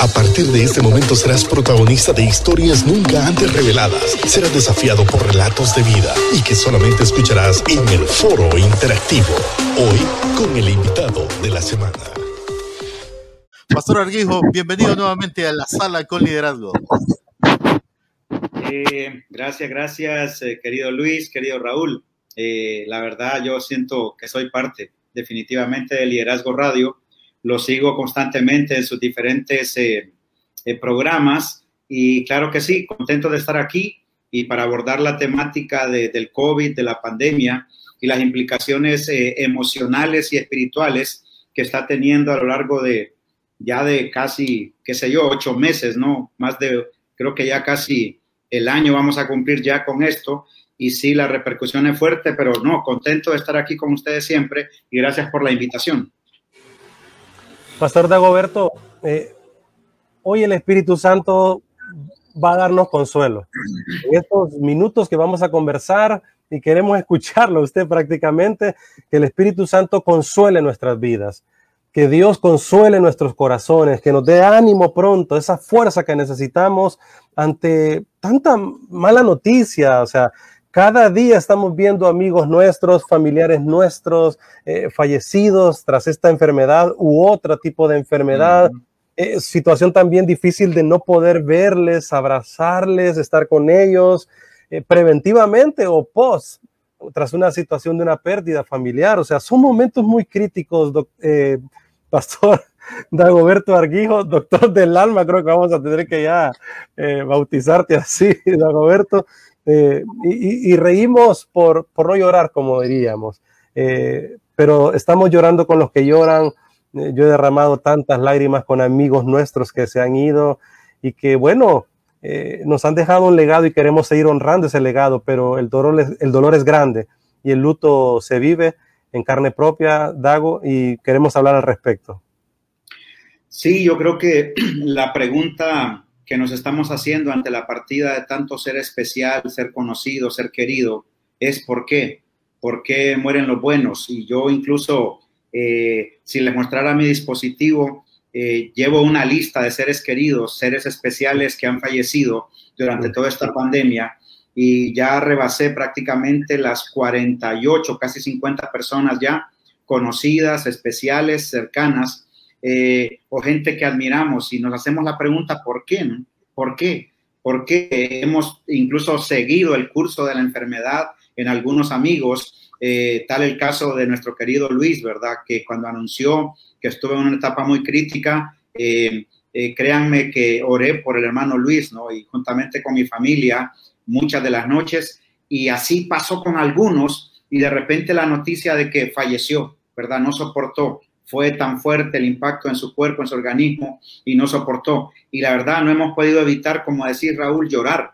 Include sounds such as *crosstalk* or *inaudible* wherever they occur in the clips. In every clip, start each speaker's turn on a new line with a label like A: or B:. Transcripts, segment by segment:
A: A partir de este momento serás protagonista de historias nunca antes reveladas. Serás desafiado por relatos de vida y que solamente escucharás en el foro interactivo. Hoy con el invitado de la semana.
B: Pastor Arguijo, bienvenido nuevamente a la sala con liderazgo.
C: Eh, gracias, gracias, eh, querido Luis, querido Raúl. Eh, la verdad, yo siento que soy parte definitivamente de Liderazgo Radio lo sigo constantemente en sus diferentes eh, eh, programas y claro que sí, contento de estar aquí y para abordar la temática del COVID, de la pandemia y las implicaciones eh, emocionales y espirituales que está teniendo a lo largo de ya de casi, qué sé yo, ocho meses, ¿no? Más de, creo que ya casi el año vamos a cumplir ya con esto. Y sí, la repercusión es fuerte, pero no, contento de estar aquí con ustedes siempre y gracias por la invitación.
D: Pastor Dagoberto, eh, hoy el Espíritu Santo va a darnos consuelo. En estos minutos que vamos a conversar y queremos *laughs* escucharlo usted prácticamente, que el Espíritu Santo consuele nuestras vidas, que Dios consuele nuestros corazones, que nos dé ánimo pronto, esa fuerza que necesitamos ante tanta mala noticia, o sea, cada día estamos viendo amigos nuestros, familiares nuestros, eh, fallecidos tras esta enfermedad u otro tipo de enfermedad. Eh, situación también difícil de no poder verles, abrazarles, estar con ellos eh, preventivamente o post, tras una situación de una pérdida familiar. O sea, son momentos muy críticos, *laughs* Pastor Dagoberto Arguijo, doctor del alma, creo que vamos a tener que ya bautizarte así, *laughs* Dagoberto. Eh, y, reímos por, por, no llorar, como diríamos, eh, pero estamos llorando con los que lloran. Eh, yo he derramado tantas lágrimas con amigos nuestros que se han ido y que, bueno, nos han dejado un legado y queremos seguir honrando ese legado, pero el dolor, el dolor es grande y el luto se vive en carne propia, Dago, y queremos hablar al respecto.
C: Sí, yo creo que *clears throat* la pregunta que nos estamos haciendo ante la partida de tanto ser especial, ser conocido, ser querido, es por qué, por qué mueren los buenos. Y yo incluso, eh, si les mostrara mi dispositivo, eh, llevo una lista de seres queridos, seres especiales que han fallecido durante toda esta pandemia y ya rebasé prácticamente las 48, casi 50 personas ya conocidas, especiales, cercanas, eh, o gente que admiramos y nos hacemos la pregunta, ¿por qué? ¿Por qué? ¿Por qué hemos incluso seguido el curso de la enfermedad en algunos amigos? Eh, tal el caso de nuestro querido Luis, ¿verdad? Que cuando anunció que estuve en una etapa muy crítica, eh, créanme que oré por el hermano Luis, ¿no? Y juntamente con mi familia muchas de las noches. Y así pasó con algunos y de repente la noticia de que falleció, ¿verdad? No soportó fue tan fuerte el impacto en su cuerpo, en su organismo, y no soportó. Y la verdad, no hemos podido evitar, como decir Raúl, llorar,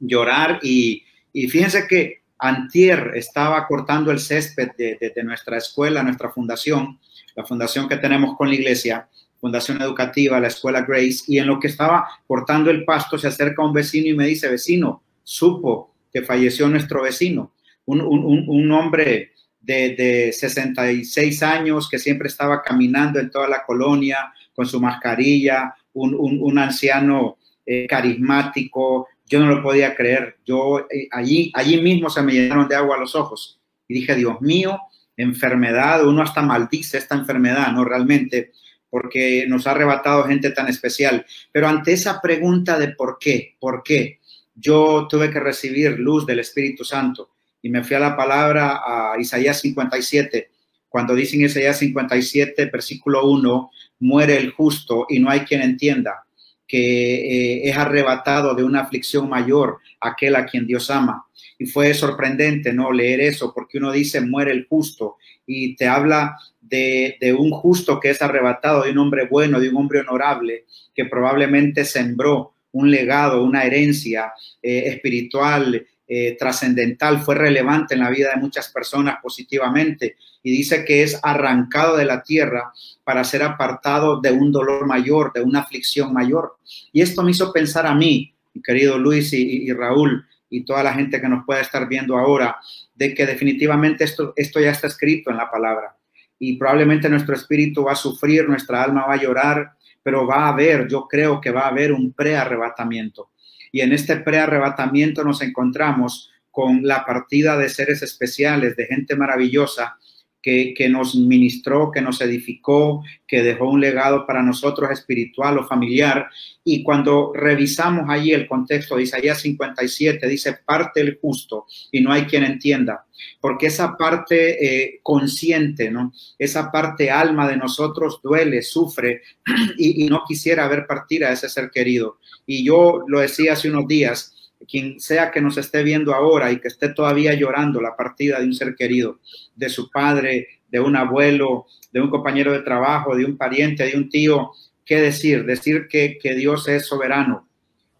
C: llorar. Y, fíjense que Antier estaba cortando el césped de, nuestra escuela, nuestra fundación, la fundación que tenemos con la iglesia, Fundación Educativa, la Escuela Grace, y en lo que estaba cortando el pasto se acerca un vecino y me dice, vecino, supo que falleció nuestro vecino, un, un, un hombre de, 66 años que siempre estaba caminando en toda la colonia con su mascarilla, un, anciano eh, carismático. Yo no lo podía creer. Yo eh, allí, allí mismo se me llenaron de agua los ojos y dije, Dios mío, enfermedad, uno hasta maldice esta enfermedad, ¿no? Realmente, porque nos ha arrebatado gente tan especial. Pero ante esa pregunta de por qué, por qué, yo tuve que recibir luz del Espíritu Santo y me fui a la palabra a Isaías 57, cuando dice en Isaías 57, versículo 1, muere el justo y no hay quien entienda que eh, es arrebatado de una aflicción mayor aquel a quien Dios ama. Y fue sorprendente, ¿no? Leer eso, porque uno dice, muere el justo, y te habla de, un justo que es arrebatado, de un hombre bueno, de un hombre honorable, que probablemente sembró un legado, una herencia eh, espiritual, eh, trascendental, fue relevante en la vida de muchas personas positivamente y dice que es arrancado de la tierra para ser apartado de un dolor mayor, de una aflicción mayor. Y esto me hizo pensar a mí, querido Luis y, Raúl y toda la gente que nos pueda estar viendo ahora, de que definitivamente esto, esto ya está escrito en la palabra y probablemente nuestro espíritu va a sufrir, nuestra alma va a llorar, pero va a haber, yo creo que va a haber un prearrebatamiento. Y en este prearrebatamiento nos encontramos con la partida de seres especiales, de gente maravillosa que, nos ministró, que nos edificó, que dejó un legado para nosotros espiritual o familiar. Y cuando revisamos allí el contexto de Isaías 57, dice parte el justo y no hay quien entienda, porque esa parte eh, consciente, ¿no? esa parte alma de nosotros duele, sufre *clears throat* y, y no quisiera ver partir a ese ser querido. Y yo lo decía hace unos días, quien sea que nos esté viendo ahora y que esté todavía llorando la partida de un ser querido, de su padre, de un abuelo, de un compañero de trabajo, de un pariente, de un tío, ¿qué decir? Decir que, Dios es soberano,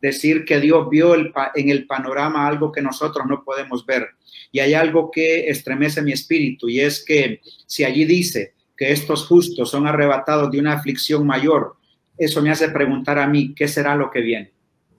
C: decir que Dios vio en el panorama algo que nosotros no podemos ver. Y hay algo que estremece mi espíritu y es que si allí dice que estos justos son arrebatados de una aflicción mayor, eso me hace preguntar a mí, ¿qué será lo que viene?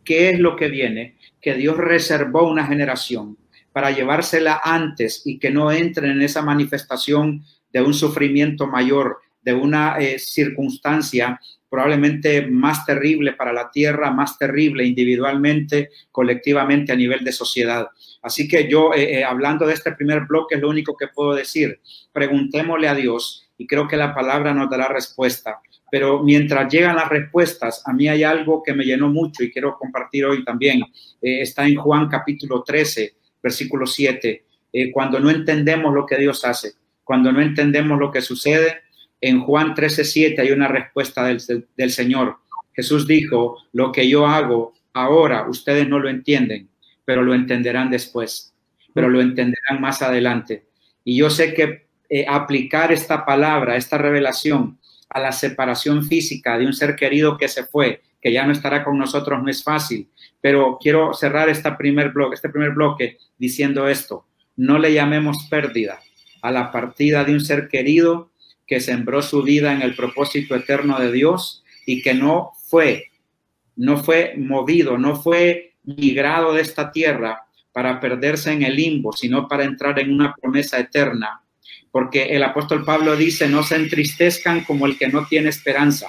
C: ¿Qué es lo que viene? Que Dios reservó una generación para llevársela antes y que no entren en esa manifestación de un sufrimiento mayor, de una eh, circunstancia probablemente más terrible para la tierra, más terrible individualmente, colectivamente a nivel de sociedad. Así que yo, eh, eh, hablando de este primer bloque, es lo único que puedo decir. Preguntémosle a Dios y creo que la palabra nos dará respuesta. Pero mientras llegan las respuestas, a mí hay algo que me llenó mucho y quiero compartir hoy también. está en Juan capítulo 13, versículo 7, eh, cuando no entendemos lo que Dios hace, cuando no entendemos lo que sucede, en Juan 13, 7 hay una respuesta del, del Señor. Jesús dijo, lo que yo hago ahora, ustedes no lo entienden, pero lo entenderán después, pero lo entenderán más adelante. Y yo sé que eh, aplicar esta palabra, esta revelación a la separación física de un ser querido que se fue, que ya no estará con nosotros, no es fácil, pero quiero cerrar esta primer bloque, este primer bloque diciendo esto. No le llamemos pérdida a la partida de un ser querido que sembró su vida en el propósito eterno de Dios y que no fue, no fue movido, no fue migrado de esta tierra para perderse en el limbo, sino para entrar en una promesa eterna. Porque el apóstol Pablo dice, no se entristezcan como el que no tiene esperanza.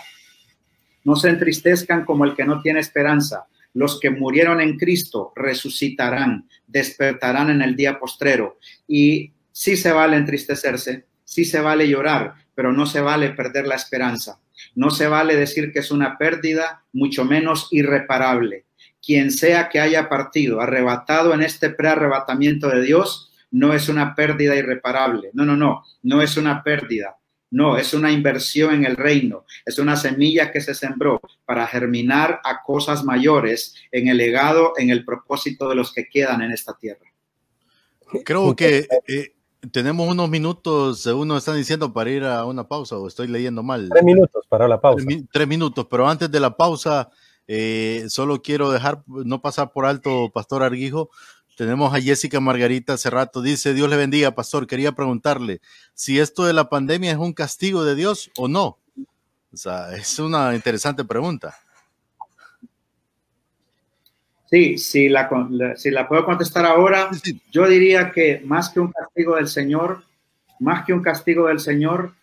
C: No se entristezcan como el que no tiene esperanza los que murieron en Cristo resucitarán, despertarán en el día postrero. Y sí se vale entristecerse, sí se vale llorar, pero no se vale perder la esperanza. No se vale decir que es una pérdida, mucho menos irreparable. Quien sea que haya partido, arrebatado en este prearrebatamiento de Dios, no es una pérdida irreparable. No, no, no, no es una pérdida. No, es una inversión en el reino, es una semilla que se sembró para germinar a cosas mayores en el legado, en el propósito de los que quedan en esta tierra.
B: Creo que eh, tenemos unos minutos, según nos están diciendo, para ir a una pausa, o estoy leyendo mal.
D: Tres minutos para la pausa.
B: Tres, minutos, pero antes de la pausa, eh, solo quiero dejar, no pasar por alto, Pastor Arguijo, tenemos a Jessica Margarita hace rato. Dice, Dios le bendiga, pastor. Quería preguntarle si esto de la pandemia es un castigo de Dios o no. O sea, es una interesante pregunta.
C: Sí, si la, si la puedo contestar ahora, yo diría que más que un castigo del Señor, más que un castigo del Señor,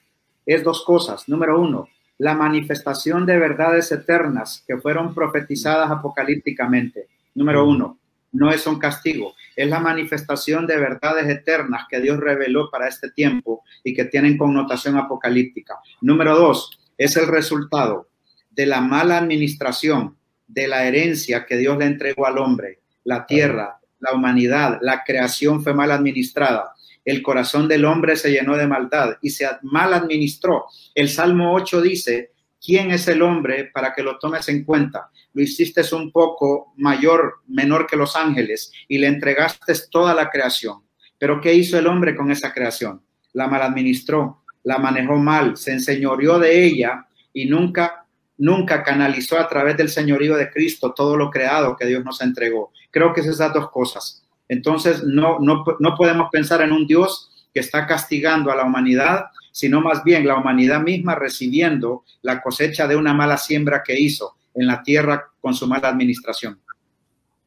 C: es dos cosas. Número uno, la manifestación de verdades eternas que fueron profetizadas apocalípticamente. Número uno no es un castigo, es la manifestación de verdades eternas que Dios reveló para este tiempo y que tienen connotación apocalíptica. Número dos, es el resultado de la mala administración de la herencia que Dios le entregó al hombre, la tierra, la humanidad, la creación fue mal administrada. El corazón del hombre se llenó de maldad y se mal administró. El Salmo 8 dice, ¿quién es el hombre para que lo tomes en cuenta? lo hiciste un poco mayor, menor que los ángeles y le entregaste toda la creación. Pero ¿qué hizo el hombre con esa creación? La maladministró, la manejó mal, se enseñoreó de ella y nunca, nunca canalizó a través del señorío de Cristo todo lo creado que Dios nos entregó. Creo que es esas dos cosas. Entonces, no, no, no podemos pensar en un Dios que está castigando a la humanidad, sino más bien la humanidad misma recibiendo la cosecha de una mala siembra que hizo en la tierra con su mala administración.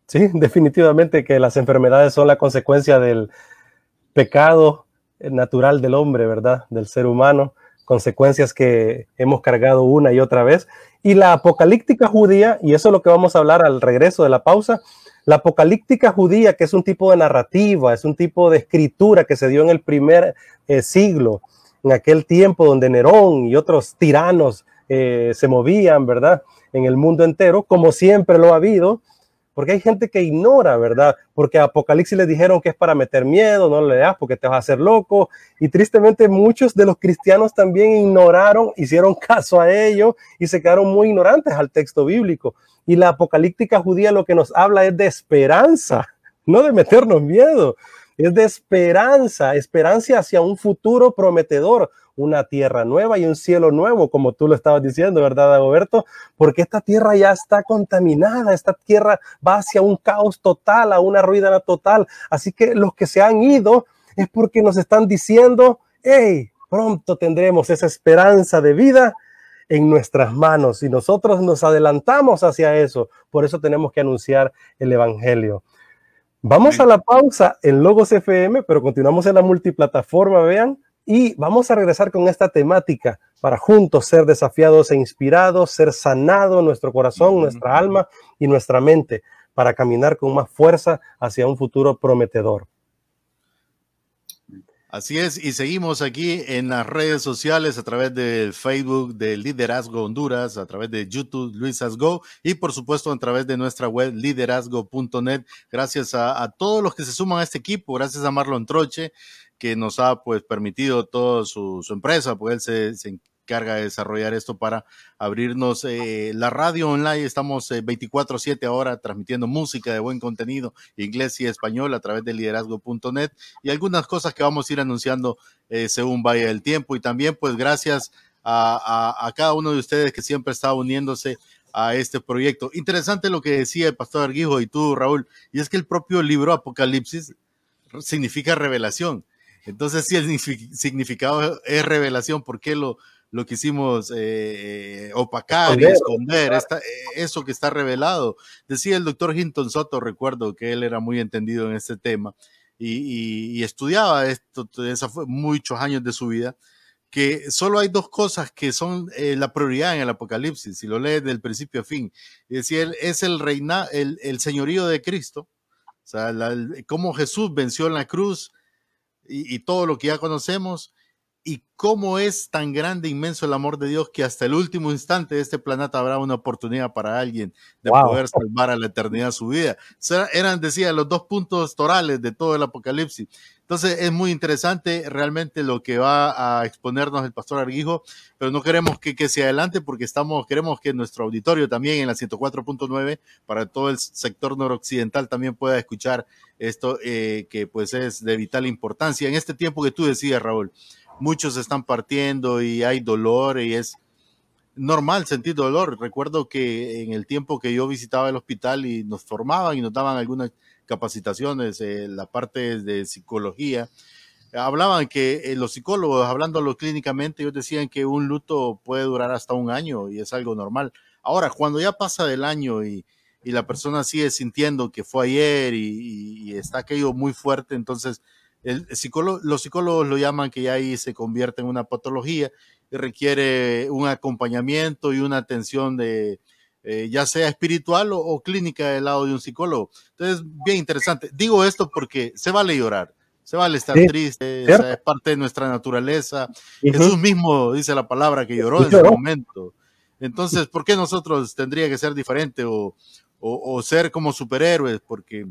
D: Sí, definitivamente que las enfermedades son la consecuencia del pecado natural del hombre, ¿verdad? Del ser humano, consecuencias que hemos cargado una y otra vez. Y la apocalíptica judía, y eso es lo que vamos a hablar al regreso de la pausa, la apocalíptica judía, que es un tipo de narrativa, es un tipo de escritura que se dio en el primer eh, siglo, en aquel tiempo donde Nerón y otros tiranos eh, se movían, ¿verdad? En el mundo entero, como siempre lo ha habido, porque hay gente que ignora, ¿verdad? Porque a Apocalipsis les dijeron que es para meter miedo, no le leas porque te vas a hacer loco. Y tristemente muchos de los cristianos también ignoraron, hicieron caso a ello y se quedaron muy ignorantes al texto bíblico. Y la apocalíptica judía lo que nos habla es de esperanza, no de meternos miedo. Es de esperanza, esperanza hacia un futuro prometedor, una tierra nueva y un cielo nuevo, como tú lo estabas diciendo, ¿verdad, Roberto? Porque esta tierra ya está contaminada, esta tierra va hacia un caos total, a una ruina total. Así que los que se han ido es porque nos están diciendo, hey, pronto tendremos esa esperanza de vida en nuestras manos y nosotros nos adelantamos hacia eso. Por eso tenemos que anunciar el Evangelio. Vamos a la pausa en Logos FM, pero continuamos en la multiplataforma, vean, y vamos a regresar con esta temática para juntos ser desafiados e inspirados, ser sanado nuestro corazón, nuestra alma y nuestra mente para caminar con más fuerza hacia un futuro prometedor.
B: Así es, y seguimos aquí en las redes sociales a través del Facebook de Liderazgo Honduras, a través de YouTube Luis Asgo y por supuesto a través de nuestra web liderazgo.net. Gracias a, todos los que se suman a este equipo, gracias a Marlon Troche, que nos ha pues permitido toda su, empresa, pues él se, se, encarga de desarrollar esto para abrirnos eh, la radio online. Estamos 24/7 eh, ahora transmitiendo música de buen contenido, inglés y español a través de liderazgo.net y algunas cosas que vamos a ir anunciando eh, según vaya el tiempo. Y también pues gracias a, a, cada uno de ustedes que siempre está uniéndose a este proyecto. Interesante lo que decía el pastor Arguijo y tú, Raúl, y es que el propio libro Apocalipsis significa revelación. Entonces, si el significado es revelación, ¿por qué lo, lo quisimos eh, eh, opacar y esconder, esta, eh, eso que está revelado? Decía el doctor Hinton Soto, recuerdo que él era muy entendido en este tema y, y, estudiaba esto, esa fue muchos años de su vida, que solo hay dos cosas que son la prioridad en el Apocalipsis, si lo lees del principio a fin. Decía, él es el reina, el, el señorío de Cristo, o sea, cómo Jesús venció en la cruz, y, todo lo que ya conocemos y cómo es tan grande, inmenso el amor de Dios que hasta el último instante de este planeta habrá una oportunidad para alguien de poder salvar a la eternidad su vida. eran, decía, los dos puntos torales de todo el Apocalipsis. Entonces es muy interesante realmente lo que va a exponernos el pastor Arguijo, pero no queremos que, que se adelante porque estamos, queremos que nuestro auditorio también en la 104.9 para todo el sector noroccidental también pueda escuchar esto eh, que pues es de vital importancia en este tiempo que tú decías, Raúl muchos están partiendo y hay dolor y es normal sentir dolor. Recuerdo que en el tiempo que yo visitaba el hospital y nos formaban y nos daban algunas capacitaciones, eh, la parte de psicología, hablaban que eh, los psicólogos, hablándolo clínicamente, ellos decían que un luto puede durar hasta un año y es algo normal. Ahora, cuando ya pasa del año y, la persona sigue sintiendo que fue ayer y, y está aquello muy fuerte, entonces el psicólogo, los psicólogos lo llaman que ya ahí se convierte en una patología y requiere un acompañamiento y una atención de, eh, ya sea espiritual o, clínica del lado de un psicólogo. Entonces, bien interesante. Digo esto porque se vale llorar, se vale estar triste, es parte de nuestra naturaleza. Jesús mismo dice la palabra que lloró en ese momento. Entonces, ¿por qué nosotros tendría que ser diferente o, o ser como superhéroes? Porque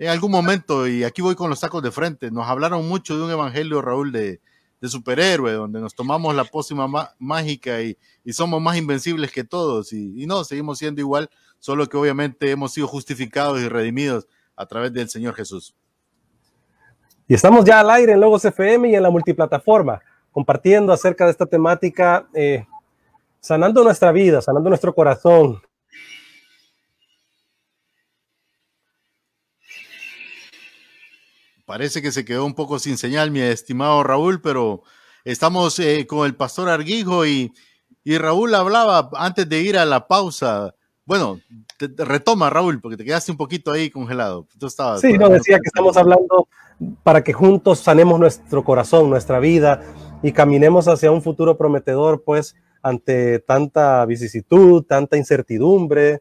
B: en algún momento, y aquí voy con los sacos de frente, nos hablaron mucho de un evangelio, Raúl, de, de superhéroe, donde nos tomamos la pócima mágica y, somos más invencibles que todos. Y, no, seguimos siendo igual, solo que obviamente hemos sido justificados y redimidos a través del Señor Jesús.
D: Y estamos ya al aire en Logos FM y en la multiplataforma, compartiendo acerca de esta temática, eh, sanando nuestra vida, sanando nuestro corazón,
B: Parece que se quedó un poco sin señal, mi estimado Raúl, pero estamos eh, con el pastor Arguijo y, y, Raúl hablaba antes de ir a la pausa. Bueno, retoma Raúl, porque te quedaste un poquito ahí congelado.
D: Tú estabas, sí, no, decía que estamos hablando para que juntos sanemos nuestro corazón, nuestra vida y caminemos hacia un futuro prometedor, pues ante tanta vicisitud, tanta incertidumbre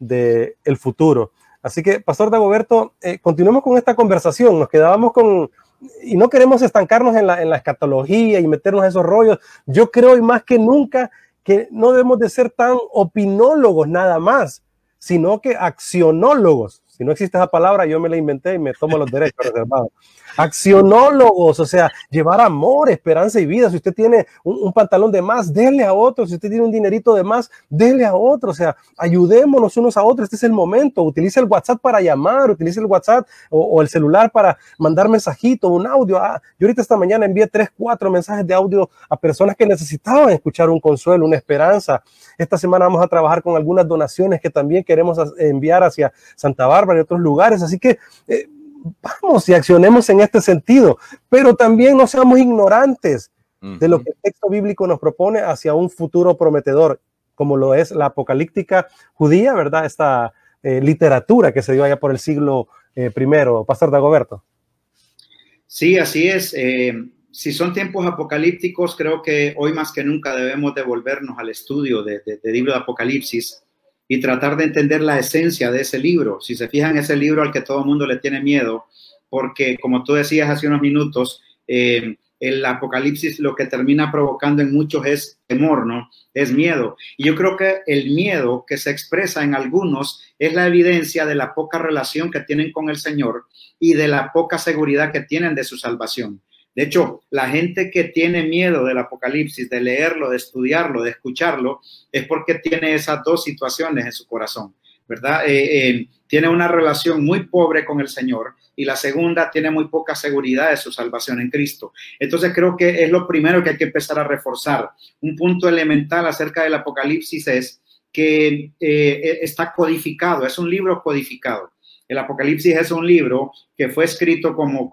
D: del el futuro. Así que, Pastor Dagoberto, eh, continuemos con esta conversación. Nos quedábamos con, y no queremos estancarnos en la, en la escatología y meternos en esos rollos. Yo creo y más que nunca que no debemos de ser tan opinólogos nada más, sino que accionólogos. Si no existe esa palabra, yo me la inventé y me tomo los derechos reservados. *laughs* Accionólogos, o sea, llevar amor, esperanza y vida. Si usted tiene un, pantalón de más, déle a otro. Si usted tiene un dinerito de más, déle a otro. O sea, ayudémonos unos a otros. Este es el momento. Utilice el WhatsApp para llamar, utilice el WhatsApp o, el celular para mandar mensajito, un audio. Ah, yo ahorita esta mañana envié tres, cuatro mensajes de audio a personas que necesitaban escuchar un consuelo, una esperanza. Esta semana vamos a trabajar con algunas donaciones que también queremos enviar hacia Santa Bárbara y otros lugares. Así que eh, vamos y accionemos en este sentido, pero también no seamos ignorantes de lo que el texto bíblico nos propone hacia un futuro prometedor, como lo es la apocalíptica judía, ¿verdad? Esta eh, literatura que se dio allá por el siglo eh, primero. Pastor Dagoberto.
C: Sí, así es. Eh, si son tiempos apocalípticos, creo que hoy más que nunca debemos devolvernos al estudio del de, libro de Apocalipsis y tratar de entender la esencia de ese libro. Si se fijan, ese libro al que todo el mundo le tiene miedo, porque como tú decías hace unos minutos, eh, el apocalipsis lo que termina provocando en muchos es temor, ¿no? Es miedo. Y yo creo que el miedo que se expresa en algunos es la evidencia de la poca relación que tienen con el Señor y de la poca seguridad que tienen de su salvación. De hecho, la gente que tiene miedo del Apocalipsis, de leerlo, de estudiarlo, de escucharlo, es porque tiene esas dos situaciones en su corazón, ¿verdad? Eh, eh, tiene una relación muy pobre con el Señor y la segunda tiene muy poca seguridad de su salvación en Cristo. Entonces creo que es lo primero que hay que empezar a reforzar. Un punto elemental acerca del Apocalipsis es que eh, está codificado, es un libro codificado. El Apocalipsis es un libro que fue escrito, como,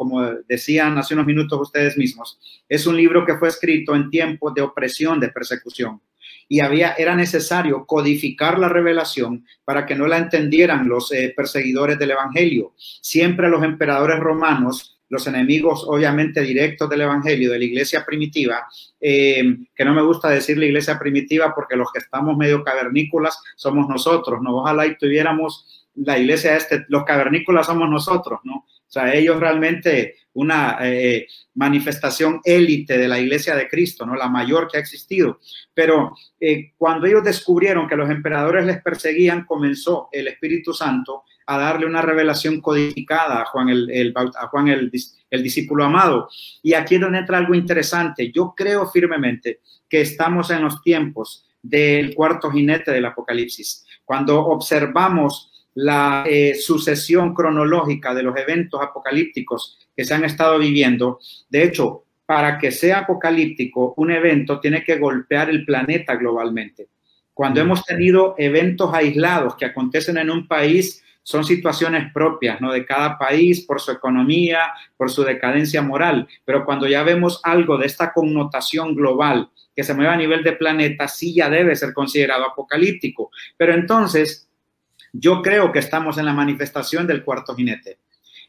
C: decían hace unos minutos ustedes mismos, es un libro que fue escrito en tiempos de opresión, de persecución. Y había, era necesario codificar la revelación para que no la entendieran los eh, perseguidores del Evangelio. Siempre los emperadores romanos los enemigos obviamente directos del Evangelio, de la iglesia primitiva, eh, que no me gusta decir la iglesia primitiva porque los que estamos medio cavernícolas somos nosotros, ¿no? Ojalá y tuviéramos la iglesia este, los cavernícolas somos nosotros, ¿no? O sea, ellos realmente una eh, manifestación élite de la iglesia de Cristo, ¿no? La mayor que ha existido. Pero eh, cuando ellos descubrieron que los emperadores les perseguían, comenzó el Espíritu Santo a darle una revelación codificada a Juan el, a Juan el, el discípulo amado. Y aquí es donde entra algo interesante. Yo creo firmemente que estamos en los tiempos del cuarto jinete del Apocalipsis. Cuando observamos la eh, sucesión cronológica de los eventos apocalípticos que se han estado viviendo. De hecho, para que sea apocalíptico, un evento tiene que golpear el planeta globalmente. Cuando hemos tenido eventos aislados que acontecen en un país, son situaciones propias, ¿no? De cada país, por su economía, por su decadencia moral. Pero cuando ya vemos algo de esta connotación global que se mueve a nivel de planeta, sí ya debe ser considerado apocalíptico. Pero entonces, yo creo que estamos en la manifestación del cuarto jinete.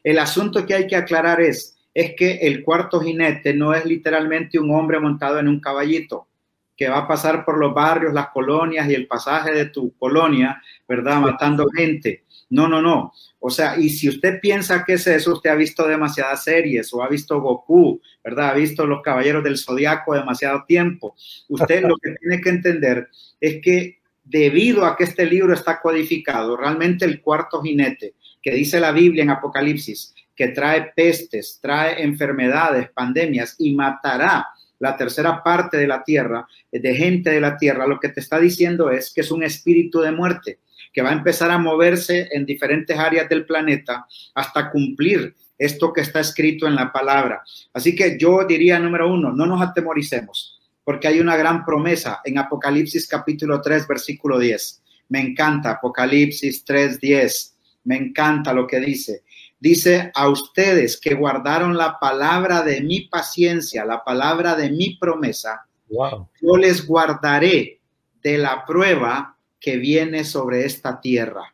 C: El asunto que hay que aclarar es, es que el cuarto jinete no es literalmente un hombre montado en un caballito que va a pasar por los barrios, las colonias y el pasaje de tu colonia, ¿verdad? Matando gente. No, no, no. O sea, y si usted piensa que es eso, usted ha visto demasiadas series o ha visto Goku, ¿verdad? Ha visto los Caballeros del Zodiaco demasiado tiempo. Usted lo que tiene que entender es que debido a que este libro está codificado, realmente el cuarto jinete que dice la Biblia en Apocalipsis, que trae pestes, trae enfermedades, pandemias y matará la tercera parte de la tierra, de gente de la tierra, lo que te está diciendo es que es un espíritu de muerte, que va a empezar a moverse en diferentes áreas del planeta hasta cumplir esto que está escrito en la palabra. Así que yo diría, número uno, no nos atemoricemos porque hay una gran promesa en Apocalipsis capítulo 3, versículo 10. Me encanta Apocalipsis 3, 10. Me encanta lo que dice. Dice a ustedes que guardaron la palabra de mi paciencia, la palabra de mi promesa. Yo les guardaré de la prueba que viene sobre esta tierra.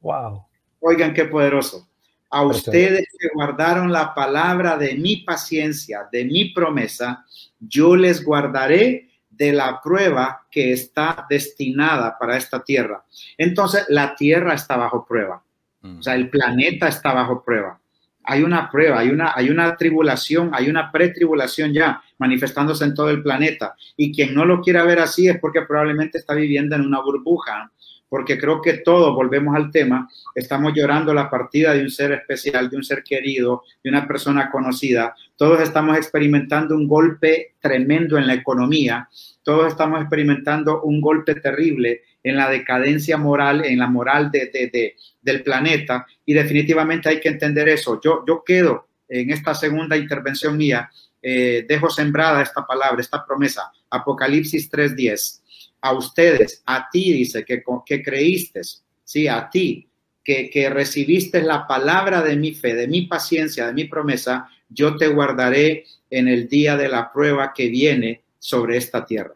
D: Wow.
C: Oigan qué poderoso. A ustedes que guardaron la palabra de mi paciencia, de mi promesa, yo les guardaré de la prueba que está destinada para esta tierra. Entonces, la tierra está bajo prueba. O sea, el planeta está bajo prueba. Hay una prueba, hay una, hay una tribulación, hay una pretribulación ya manifestándose en todo el planeta. Y quien no lo quiera ver así es porque probablemente está viviendo en una burbuja porque creo que todos, volvemos al tema, estamos llorando la partida de un ser especial, de un ser querido, de una persona conocida. Todos estamos experimentando un golpe tremendo en la economía, todos estamos experimentando un golpe terrible en la decadencia moral, en la moral de, del planeta, y definitivamente hay que entender eso. Yo, yo quedo en esta segunda intervención mía, eh, dejo sembrada esta palabra, esta promesa, Apocalipsis 3.10 a ustedes, a ti, dice, que, que creíste, sí, a ti, que, que recibiste la palabra de mi fe, de mi paciencia, de mi promesa, yo te guardaré en el día de la prueba que viene sobre esta tierra.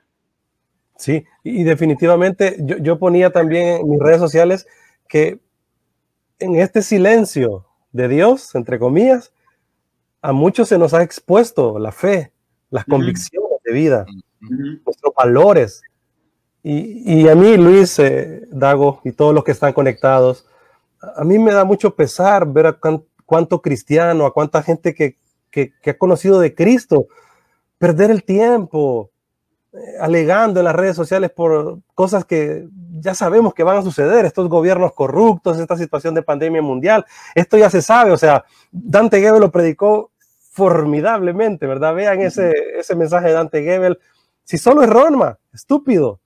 D: Sí, y definitivamente yo, yo, ponía también en mis redes sociales que en este silencio de Dios, entre comillas, a muchos se nos ha expuesto la fe, las convicciones de vida, nuestros valores, y, a mí, Luis, eh, Dago y todos los que están conectados, a mí me da mucho pesar ver a cuánto cristiano, a cuánta gente que, ha conocido de Cristo, perder el tiempo eh, alegando en las redes sociales por cosas que ya sabemos que van a suceder, estos gobiernos corruptos, esta situación de pandemia mundial, esto ya se sabe, o sea, Dante Gebel lo predicó formidablemente, ¿verdad? Vean ese, ese mensaje de Dante Gebel, si solo es Roma, estúpido,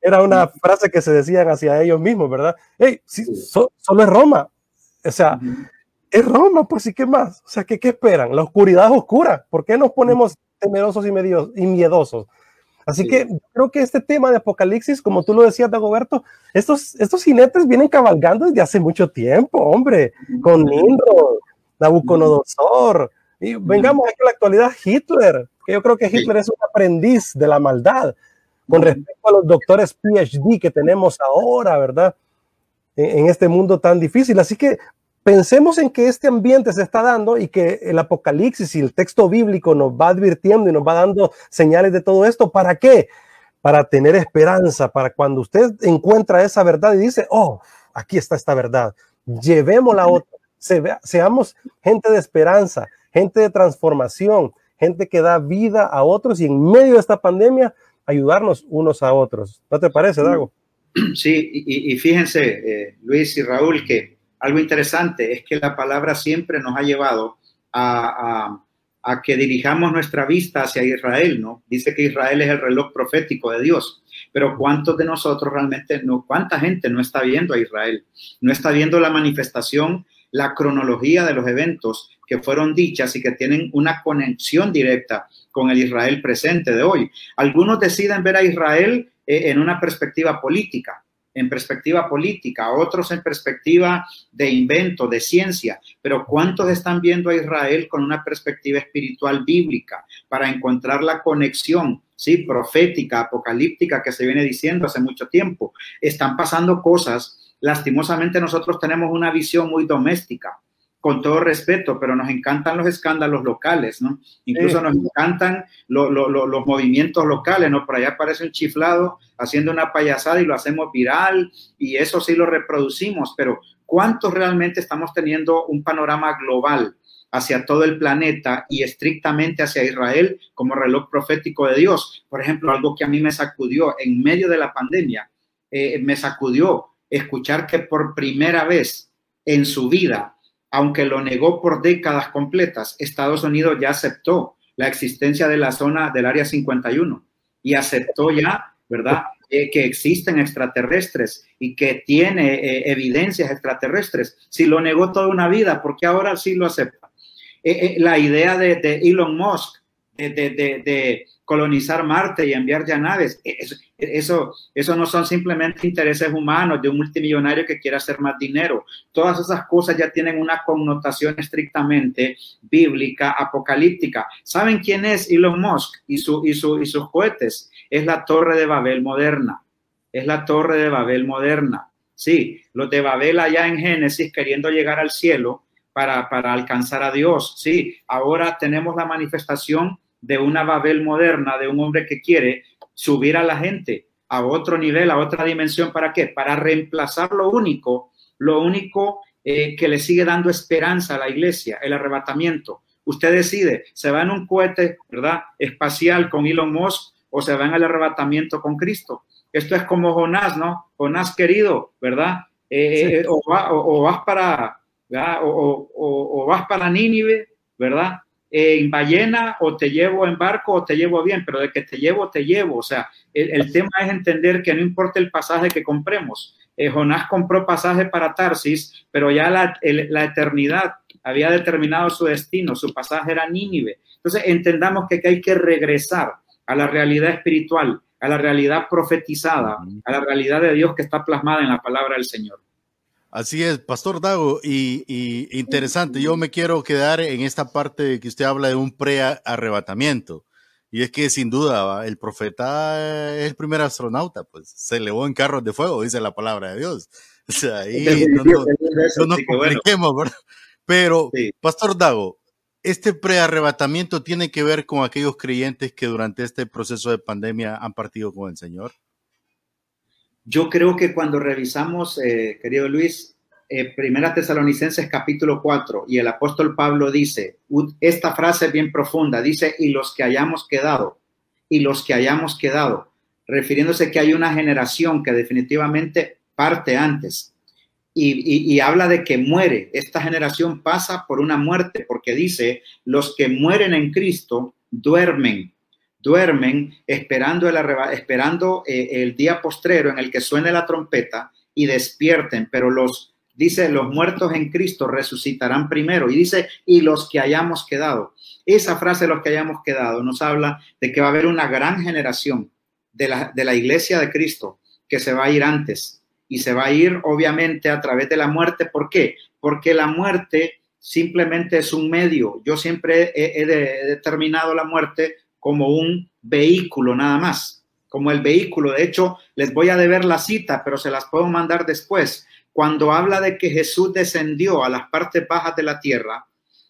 D: era una frase que se decían hacia ellos mismos, ¿verdad? Hey, solo es Roma. O sea, es Roma, pues sí, ¿qué más? O sea, ¿qué, ¿qué, esperan? La oscuridad es oscura. ¿Por qué nos ponemos temerosos y, medios, y miedosos? Así que creo que este tema de Apocalipsis, como tú lo decías, Dagoberto, estos, estos jinetes vienen cabalgando desde hace mucho tiempo, hombre, con Nimrod, Nabucodonosor, y vengamos aquí a la actualidad, Hitler, que yo creo que Hitler es un aprendiz de la maldad con respecto a los doctores PhD que tenemos ahora, ¿verdad? En, este mundo tan difícil. Así que pensemos en que este ambiente se está dando y que el Apocalipsis y el texto bíblico nos va advirtiendo y nos va dando señales de todo esto. ¿Para qué? Para tener esperanza, para cuando usted encuentra esa verdad y dice, oh, aquí está esta verdad, llevémosla a otra, seamos gente de esperanza, gente de transformación, gente que da vida a otros y en medio de esta pandemia ayudarnos unos a otros. ¿No te parece, Dago? *clears throat*
C: Sí, y, fíjense, eh, Luis y Raúl, que algo interesante es que la palabra siempre nos ha llevado a, que dirijamos nuestra vista hacia Israel, ¿no? Dice que Israel es el reloj profético de Dios, pero ¿cuántos de nosotros realmente, no, cuánta gente no está viendo a Israel? No está viendo la manifestación, la cronología de los eventos que fueron dichas y que tienen una conexión directa con el Israel presente de hoy. Algunos deciden ver a Israel eh, en una perspectiva política, en perspectiva política, otros en perspectiva de invento, de ciencia, pero ¿cuántos están viendo a Israel con una perspectiva espiritual bíblica para encontrar la conexión, sí, profética, apocalíptica que se viene diciendo hace mucho tiempo? Están pasando cosas, lastimosamente nosotros tenemos una visión muy doméstica con todo respeto, pero nos encantan los escándalos locales, ¿no? Incluso nos encantan los movimientos locales, ¿no? Por allá aparece un chiflado haciendo una payasada y lo hacemos viral y eso sí lo reproducimos, pero ¿cuántos realmente estamos teniendo un panorama global hacia todo el planeta y estrictamente hacia Israel como reloj profético de Dios? Por ejemplo, algo que a mí me sacudió en medio de la pandemia, eh, me sacudió escuchar que por primera vez en su vida aunque lo negó por décadas completas, Estados Unidos ya aceptó la existencia de la zona del Área 51 y aceptó ya, ¿verdad?, eh, que existen extraterrestres y que tiene eh, evidencias extraterrestres. Si lo negó toda una vida, ¿por qué ahora sí lo acepta? Eh, la idea de, Elon Musk de colonizar Marte y enviar ya naves. E, eso, eso, no son simplemente intereses humanos de un multimillonario que quiere hacer más dinero. Todas esas cosas ya tienen una connotación estrictamente bíblica, apocalíptica. ¿Saben quién es Elon Musk y, su, y, su, y sus cohetes? Es la torre de Babel moderna. Es la torre de Babel moderna. Sí, los de Babel allá en Génesis queriendo llegar al cielo para, para alcanzar a Dios. Sí, ahora tenemos la manifestación de una Babel moderna, de un hombre que quiere subir a la gente a otro nivel, a otra dimensión. ¿Para qué? Para reemplazar lo único, lo único eh, que le sigue dando esperanza a la iglesia, el arrebatamiento. Usted decide, ¿se va en un cohete, ¿verdad? Espacial con Elon Musk o se va en el arrebatamiento con Cristo? Esto es como Jonás, ¿no? Jonás querido, ¿verdad? Eh, eh, o, vas para, o, vas para Nínive, ¿verdad? En ballena o te llevo en barco o te llevo bien, pero de que te llevo, te llevo. O sea, el, tema es entender que no importa el pasaje que compremos. Eh, Jonás compró pasaje para Tarsis, pero ya la, la, eternidad había determinado su destino, su pasaje era Nínive. Entonces entendamos que, que hay que regresar a la realidad espiritual, a la realidad profetizada, a la realidad de Dios que está plasmada en la palabra del Señor.
B: Así es, Pastor Dago, y, interesante, yo me quiero quedar en esta parte que usted habla de un pre-arrebatamiento. Y es que sin duda el profeta es el primer astronauta, pues se elevó en carros de fuego, dice la palabra de Dios. *laughs* O sea, ahí no, nos compliquemos, ¿verdad? Pero, Pastor Dago, este pre-arrebatamiento tiene que ver con aquellos creyentes que durante este proceso de pandemia han partido con el Señor.
C: Yo creo que cuando revisamos, eh, querido Luis, eh, Primera Tesalonicenses capítulo 4 y el apóstol Pablo dice, esta frase bien profunda, dice, y los que hayamos quedado, y los que hayamos quedado, refiriéndose que hay una generación que definitivamente parte antes. Y habla de que muere, esta generación pasa por una muerte, porque dice, los que mueren en Cristo duermen duermen esperando el, esperando, eh, el día postrero en el que suene la trompeta y despierten, pero los, dice, los muertos en Cristo resucitarán primero. Y dice, y los que hayamos quedado. Esa frase, los que hayamos quedado, nos habla de que va a haber una gran generación de la, de la iglesia de Cristo que se va a ir antes y se va a ir obviamente a través de la muerte. ¿Por qué? Porque la muerte simplemente es un medio. Yo siempre he determinado la muerte como un vehículo nada más, como el vehículo. De hecho, les voy a deber la cita, pero se las puedo mandar después. Cuando habla de que Jesús descendió a las partes bajas de la tierra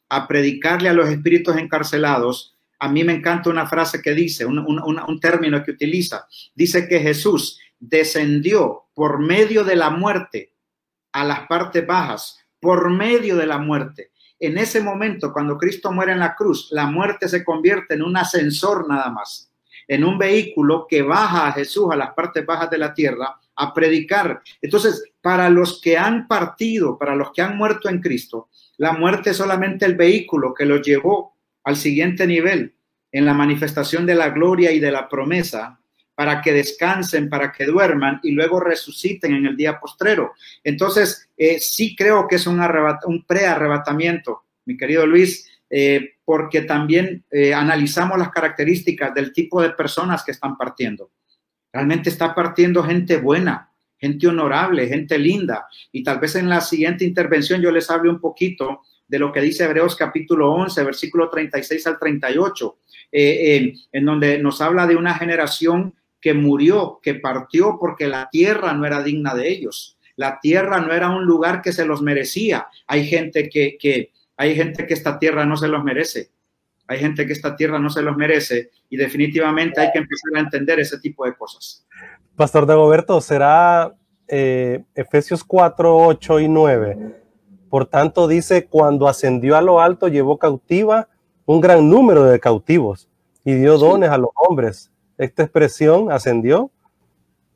C: a predicarle a los espíritus encarcelados, a mí me encanta una frase que dice, un, un término que utiliza. Dice que Jesús descendió por medio de la muerte a las partes bajas, por medio de la muerte. En ese momento, cuando Cristo muere en la cruz, la muerte se convierte en un ascensor nada más, en un vehículo que baja a Jesús a las partes bajas de la tierra a predicar. Entonces, para los que han partido, para los que han muerto en Cristo, la muerte es solamente el vehículo que los llevó al siguiente nivel en la manifestación de la gloria y de la promesa para que descansen, para que duerman y luego resuciten en el día postrero. Entonces, eh, sí creo que es un, un pre-arrebatamiento, mi querido Luis, eh, porque también eh, analizamos las características del tipo de personas que están partiendo. Realmente está partiendo gente buena, gente honorable, gente linda. Y tal vez en la siguiente intervención yo les hable un poquito de lo que dice Hebreos capítulo 11, versículo 36 al 38, en donde nos habla de una generación que murió, que partió porque la tierra no era digna de ellos. La tierra no era un lugar que se los merecía. Hay gente que, que hay gente que esta tierra no se los merece. Hay gente que esta tierra no se los merece y definitivamente hay que empezar a entender ese tipo de cosas.
D: Pastor Dagoberto, será eh, Efesios 4, 8 y 9. Por tanto, dice, cuando ascendió a lo alto, llevó cautiva un gran número de cautivos y dio dones a los hombres esta expresión ascendió.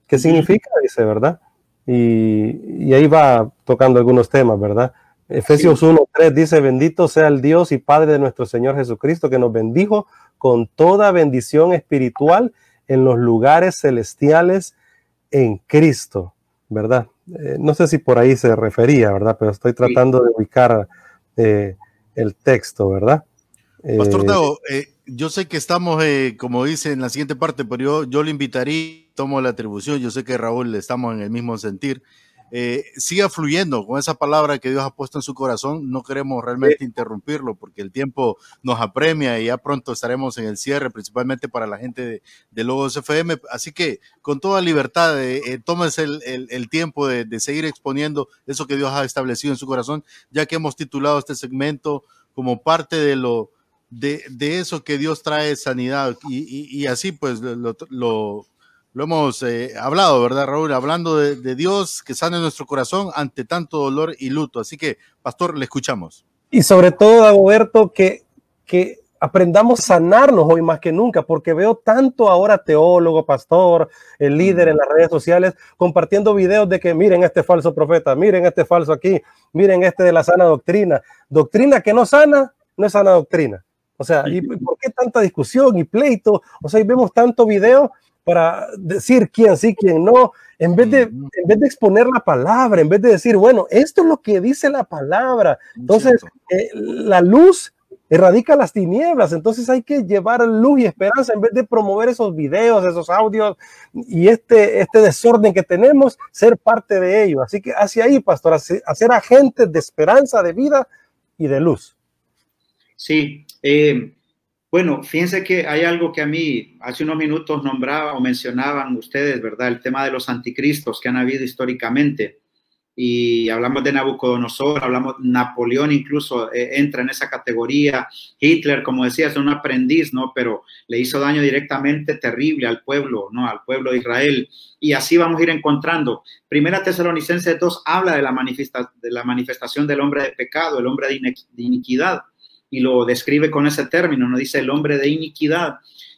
D: ¿Qué significa? Dice, ¿verdad? Y, ahí va tocando algunos temas, ¿verdad? Efesios 1.3 dice, bendito sea el Dios y Padre de nuestro Señor Jesucristo, que nos bendijo con toda bendición espiritual en los lugares celestiales en Cristo, ¿verdad? Eh, no sé si por ahí se refería, ¿verdad? Pero estoy tratando de ubicar eh, el texto, ¿verdad?
B: Pastor Teo, eh, yo sé que estamos, eh, como dice en la siguiente parte, pero yo, yo le invitaría, tomo la atribución, yo sé que Raúl estamos en el mismo sentir, eh, siga fluyendo con esa palabra que Dios ha puesto en su corazón. No queremos realmente interrumpirlo porque el tiempo nos apremia y ya pronto estaremos en el cierre, principalmente para la gente de, de Logos FM. Así que con toda libertad, eh, eh tómese el, el, tiempo de, de seguir exponiendo eso que Dios ha establecido en su corazón, ya que hemos titulado este segmento como parte de lo de, de eso que Dios trae sanidad. Y, y, así pues lo, lo, lo hemos eh, hablado, ¿verdad, Raúl? Hablando de, de, Dios que sane nuestro corazón ante tanto dolor y luto. Así que, pastor, le escuchamos.
D: Y sobre todo, Dagoberto, que, que aprendamos a sanarnos hoy más que nunca, porque veo tanto ahora teólogo, pastor, el líder en las redes sociales compartiendo videos de que miren este falso profeta, miren este falso aquí, miren este de la sana doctrina. Doctrina que no sana, no es sana doctrina. O sea, ¿y por qué tanta discusión y pleito? O sea, y vemos tanto video para decir quién sí, quién no, en vez, de, en vez de exponer la palabra, en vez de decir, bueno, esto es lo que dice la palabra. Entonces, eh, la luz erradica las tinieblas. Entonces hay que llevar luz y esperanza en vez de promover esos videos, esos audios y este, este desorden que tenemos, ser parte de ello. Así que hacia ahí, pastor, hacer agentes de esperanza, de vida y de luz.
C: Sí. Eh, bueno, fíjense que hay algo que a mí hace unos minutos nombraba o mencionaban ustedes, ¿verdad? El tema de los anticristos que han habido históricamente y hablamos de Nabucodonosor, hablamos Napoleón incluso eh, entra en esa categoría, Hitler, como decía, es un aprendiz, ¿no? Pero le hizo daño directamente terrible al pueblo, ¿no? Al pueblo de Israel. Y así vamos a ir encontrando. Primera Tesalonicenses 2 habla de la, manifesta de la manifestación del hombre de pecado, el hombre de, de iniquidad, y lo describe con ese término, ¿no? Dice el hombre de iniquidad,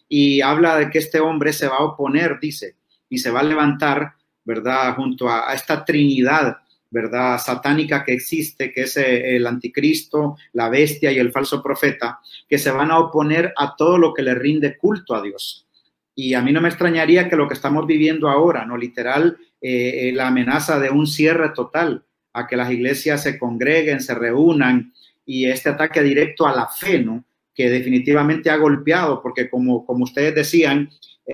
C: y habla de que este hombre se va a oponer, dice, y se va a levantar, ¿verdad? Junto a, esta Trinidad ¿verdad? Satánica que existe, que es eh, el anticristo, la bestia y el falso profeta, que se van a oponer a todo lo que le rinde culto a Dios. Y a mí no me extrañaría que lo que estamos viviendo ahora, ¿no? Literal, eh, eh, la amenaza de un cierre total, a que las iglesias se congreguen, se reúnan, y este ataque directo a la fe, ¿no? Que definitivamente ha golpeado, porque como, como ustedes decían,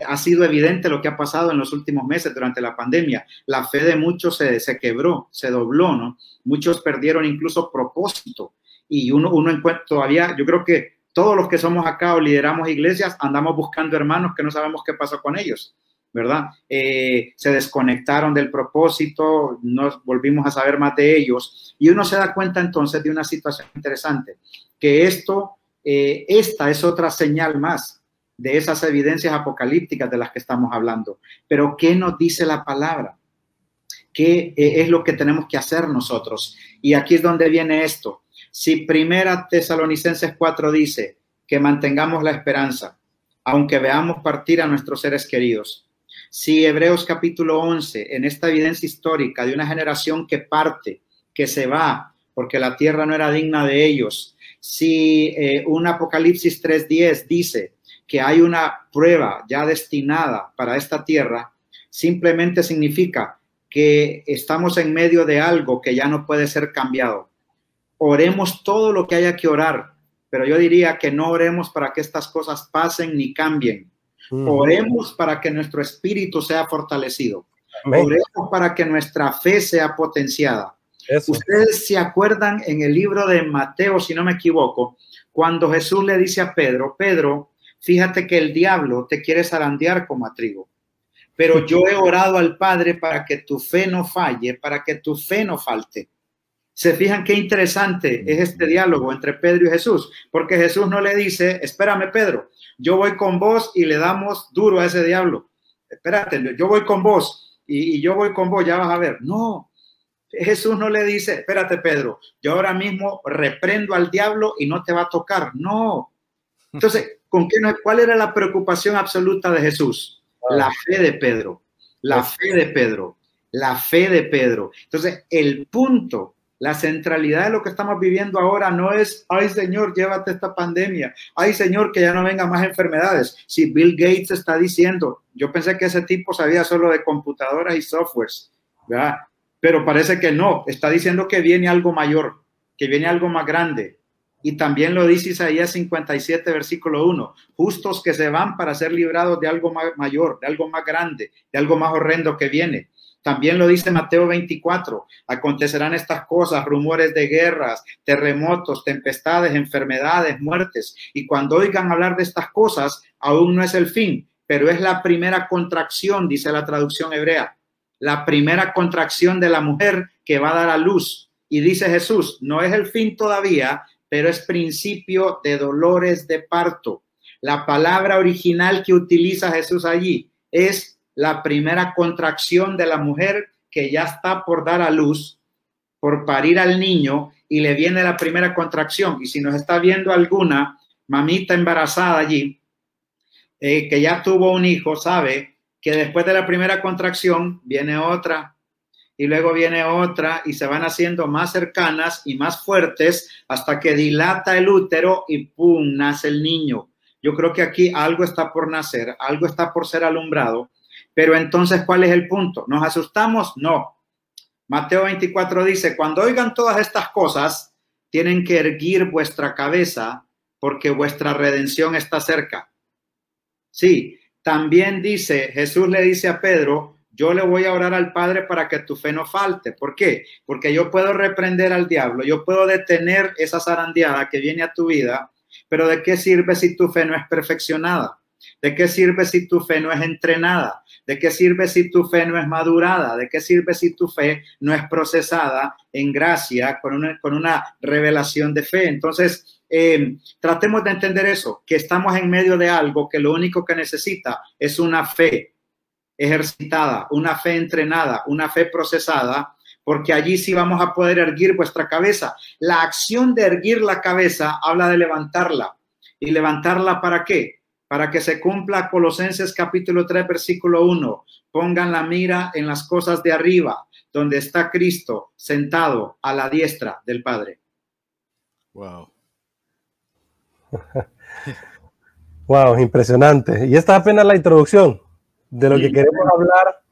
C: ha sido evidente lo que ha pasado en los últimos meses durante la pandemia. La fe de muchos se, se quebró, se dobló, ¿no? Muchos perdieron incluso propósito. Y uno, uno encuentra todavía, yo creo que todos los que somos acá o lideramos iglesias, andamos buscando hermanos que no sabemos qué pasó con ellos, ¿verdad? Eh, se desconectaron del propósito, nos volvimos a saber más de ellos. Y uno se da cuenta entonces de una situación interesante, que esto, eh, esta es otra señal más de esas evidencias apocalípticas de las que estamos hablando. Pero ¿qué nos dice la palabra? ¿Qué eh, es lo que tenemos que hacer nosotros? Y aquí es donde viene esto. Si Primera Tesalonicenses 4 dice que mantengamos la esperanza, aunque veamos partir a nuestros seres queridos. Si Hebreos capítulo 11, en esta evidencia histórica de una generación que parte, que se va, porque la tierra no era digna de ellos. Si eh, un Apocalipsis 3.10 dice que hay una prueba ya destinada para esta tierra, simplemente significa que estamos en medio de algo que ya no puede ser cambiado. Oremos todo lo que haya que orar, pero yo diría que no oremos para que estas cosas pasen ni cambien. Oremos para que nuestro espíritu sea fortalecido. Oremos para que nuestra fe sea potenciada. Ustedes se acuerdan en el libro de Mateo, si no me equivoco, cuando Jesús le dice a Pedro, Pedro, fíjate que el diablo te quiere zarandear como a trigo. Pero yo he orado al Padre para que tu fe no falle, para que tu fe no falte. Se fijan qué interesante es este diálogo entre Pedro y Jesús, porque Jesús no le dice, espérame Pedro, yo voy con vos y le damos duro a ese diablo. Espérate, yo voy con vos y, y yo voy con vos, ya vas a ver. No, Jesús no le dice, espérate Pedro, yo ahora mismo reprendo al diablo y no te va a tocar. No. Entonces, ¿Con qué ¿Cuál era la preocupación absoluta de Jesús? La fe de Pedro, la fe de Pedro, la fe de Pedro. Entonces, el punto, la centralidad de lo que estamos viviendo ahora no es, ay Señor, llévate esta pandemia, ay Señor, que ya no vengan más enfermedades. Si Bill Gates está diciendo, yo pensé que ese tipo sabía solo de computadoras y softwares, ¿verdad? Pero parece que no, está diciendo que viene algo mayor, que viene algo más grande, y también lo dice Isaías 57, versículo 1, justos que se van para ser librados de algo mayor, de algo más grande, de algo más horrendo que viene. También lo dice Mateo 24, acontecerán estas cosas, rumores de guerras, terremotos, tempestades, enfermedades, muertes. Y cuando oigan hablar de estas cosas, aún no es el fin, pero es la primera contracción, dice la traducción hebrea, la primera contracción de la mujer que va a dar a luz. Y dice Jesús, no es el fin todavía, pero es principio de dolores de parto. La palabra original que utiliza Jesús allí es la primera contracción de la mujer que ya está por dar a luz, por parir al niño y le viene la primera contracción. Y si nos está viendo alguna mamita embarazada allí, eh, que ya tuvo un hijo, sabe que después de la primera contracción viene otra y luego viene otra y se van haciendo más cercanas y más fuertes hasta que dilata el útero y ¡pum! nace el niño. Yo creo que aquí algo está por nacer, algo está por ser alumbrado, pero entonces, ¿cuál es el punto? ¿Nos asustamos? No. Mateo 24 dice, cuando oigan todas estas cosas, tienen que erguir vuestra cabeza porque vuestra redención está cerca. Sí, también dice, Jesús le dice a Pedro, yo le voy a orar al Padre para que tu fe no falte. ¿Por qué? Porque yo puedo reprender al diablo, yo puedo detener esa zarandeada que viene a tu vida, pero ¿de qué sirve si tu fe no es perfeccionada? ¿De qué sirve si tu fe no es entrenada? ¿De qué sirve si tu fe no es madurada? ¿De qué sirve si tu fe no es procesada en gracia con una, con una revelación de fe? Entonces, eh, tratemos de entender eso, que estamos en medio de algo que lo único que necesita es una fe ejercitada, una fe entrenada, una fe procesada, porque allí sí vamos a poder erguir vuestra cabeza. La acción de erguir la cabeza habla de levantarla. ¿Y levantarla para qué? Para que se cumpla Colosenses capítulo 3, versículo 1. Pongan la mira en las cosas de arriba, donde está Cristo sentado a la diestra del Padre.
D: Wow. *laughs* wow, impresionante. Y esta es apenas la introducción de lo que queremos hablar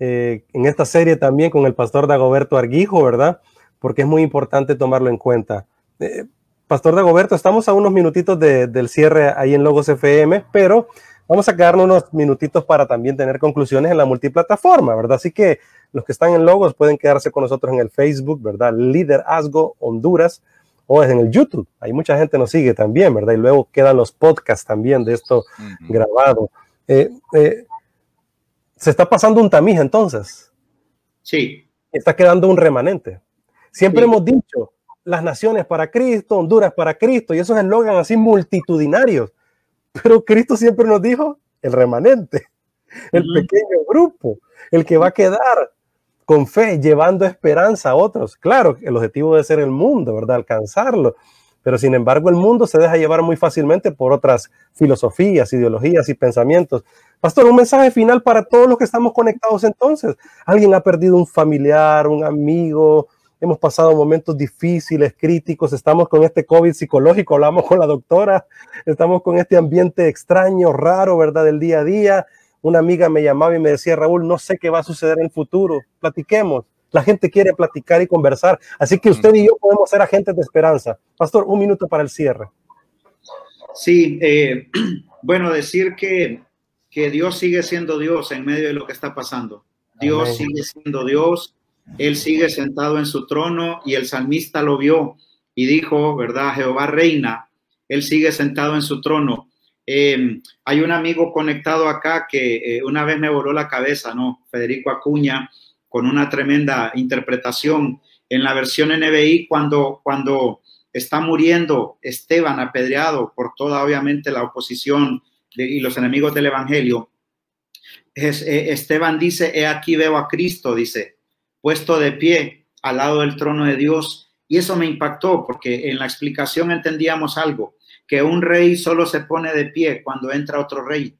D: eh, en esta serie también con el pastor Dagoberto Arguijo, ¿verdad? Porque es muy importante tomarlo en cuenta. Eh, Pastor Dagoberto, estamos a unos minutitos del cierre ahí en Logos FM, pero vamos a quedarnos unos minutitos para también tener conclusiones en la multiplataforma, ¿verdad? Así que los que están en Logos pueden quedarse con nosotros en el Facebook, ¿verdad? Liderazgo Honduras o en el YouTube. Hay mucha gente nos sigue también, ¿verdad? Y luego quedan los podcasts también de esto grabado. Eh, eh, se está pasando un tamiz entonces.
C: Sí.
D: Está quedando un remanente. Siempre hemos dicho, las naciones para Cristo, Honduras para Cristo, y esos eslogan así multitudinarios. Pero Cristo siempre nos dijo el remanente, el pequeño grupo, el que va a quedar con fe, llevando esperanza a otros. Claro, el objetivo debe ser el mundo, ¿verdad? Alcanzarlo. Pero sin embargo, el mundo se deja llevar muy fácilmente por otras filosofías, ideologías y pensamientos. Pastor, un mensaje final para todos los que estamos conectados entonces. Alguien ha perdido un familiar, un amigo, hemos pasado momentos difíciles, críticos, estamos con este COVID psicológico, hablamos con la doctora, estamos con este ambiente extraño, raro, ¿verdad? Del día a día. Una amiga me llamaba y me decía, Raúl, no sé qué va a suceder en el futuro, platiquemos. La gente quiere platicar y conversar, así que usted y yo podemos ser agentes de esperanza. Pastor, un minuto para el cierre.
C: Sí, eh, *clears throat* bueno, decir que, que Dios sigue siendo Dios en medio de lo que está pasando. Dios sigue siendo Dios él sigue sentado en su trono y el salmista lo vio y dijo, ¿verdad? Jehová reina, Él sigue sentado en su trono. Em, hay un amigo conectado acá que eh, una vez me voló la cabeza, ¿no? Federico Acuña, con una tremenda interpretación en la versión NBI cuando, cuando está muriendo Esteban apedreado por toda, obviamente, la oposición y los enemigos del Evangelio. Eh, Esteban dice, he aquí veo a Cristo, dice, puesto de pie al lado del trono de Dios. Y eso me impactó porque en la explicación entendíamos algo, que un rey solo se pone de pie cuando entra otro rey.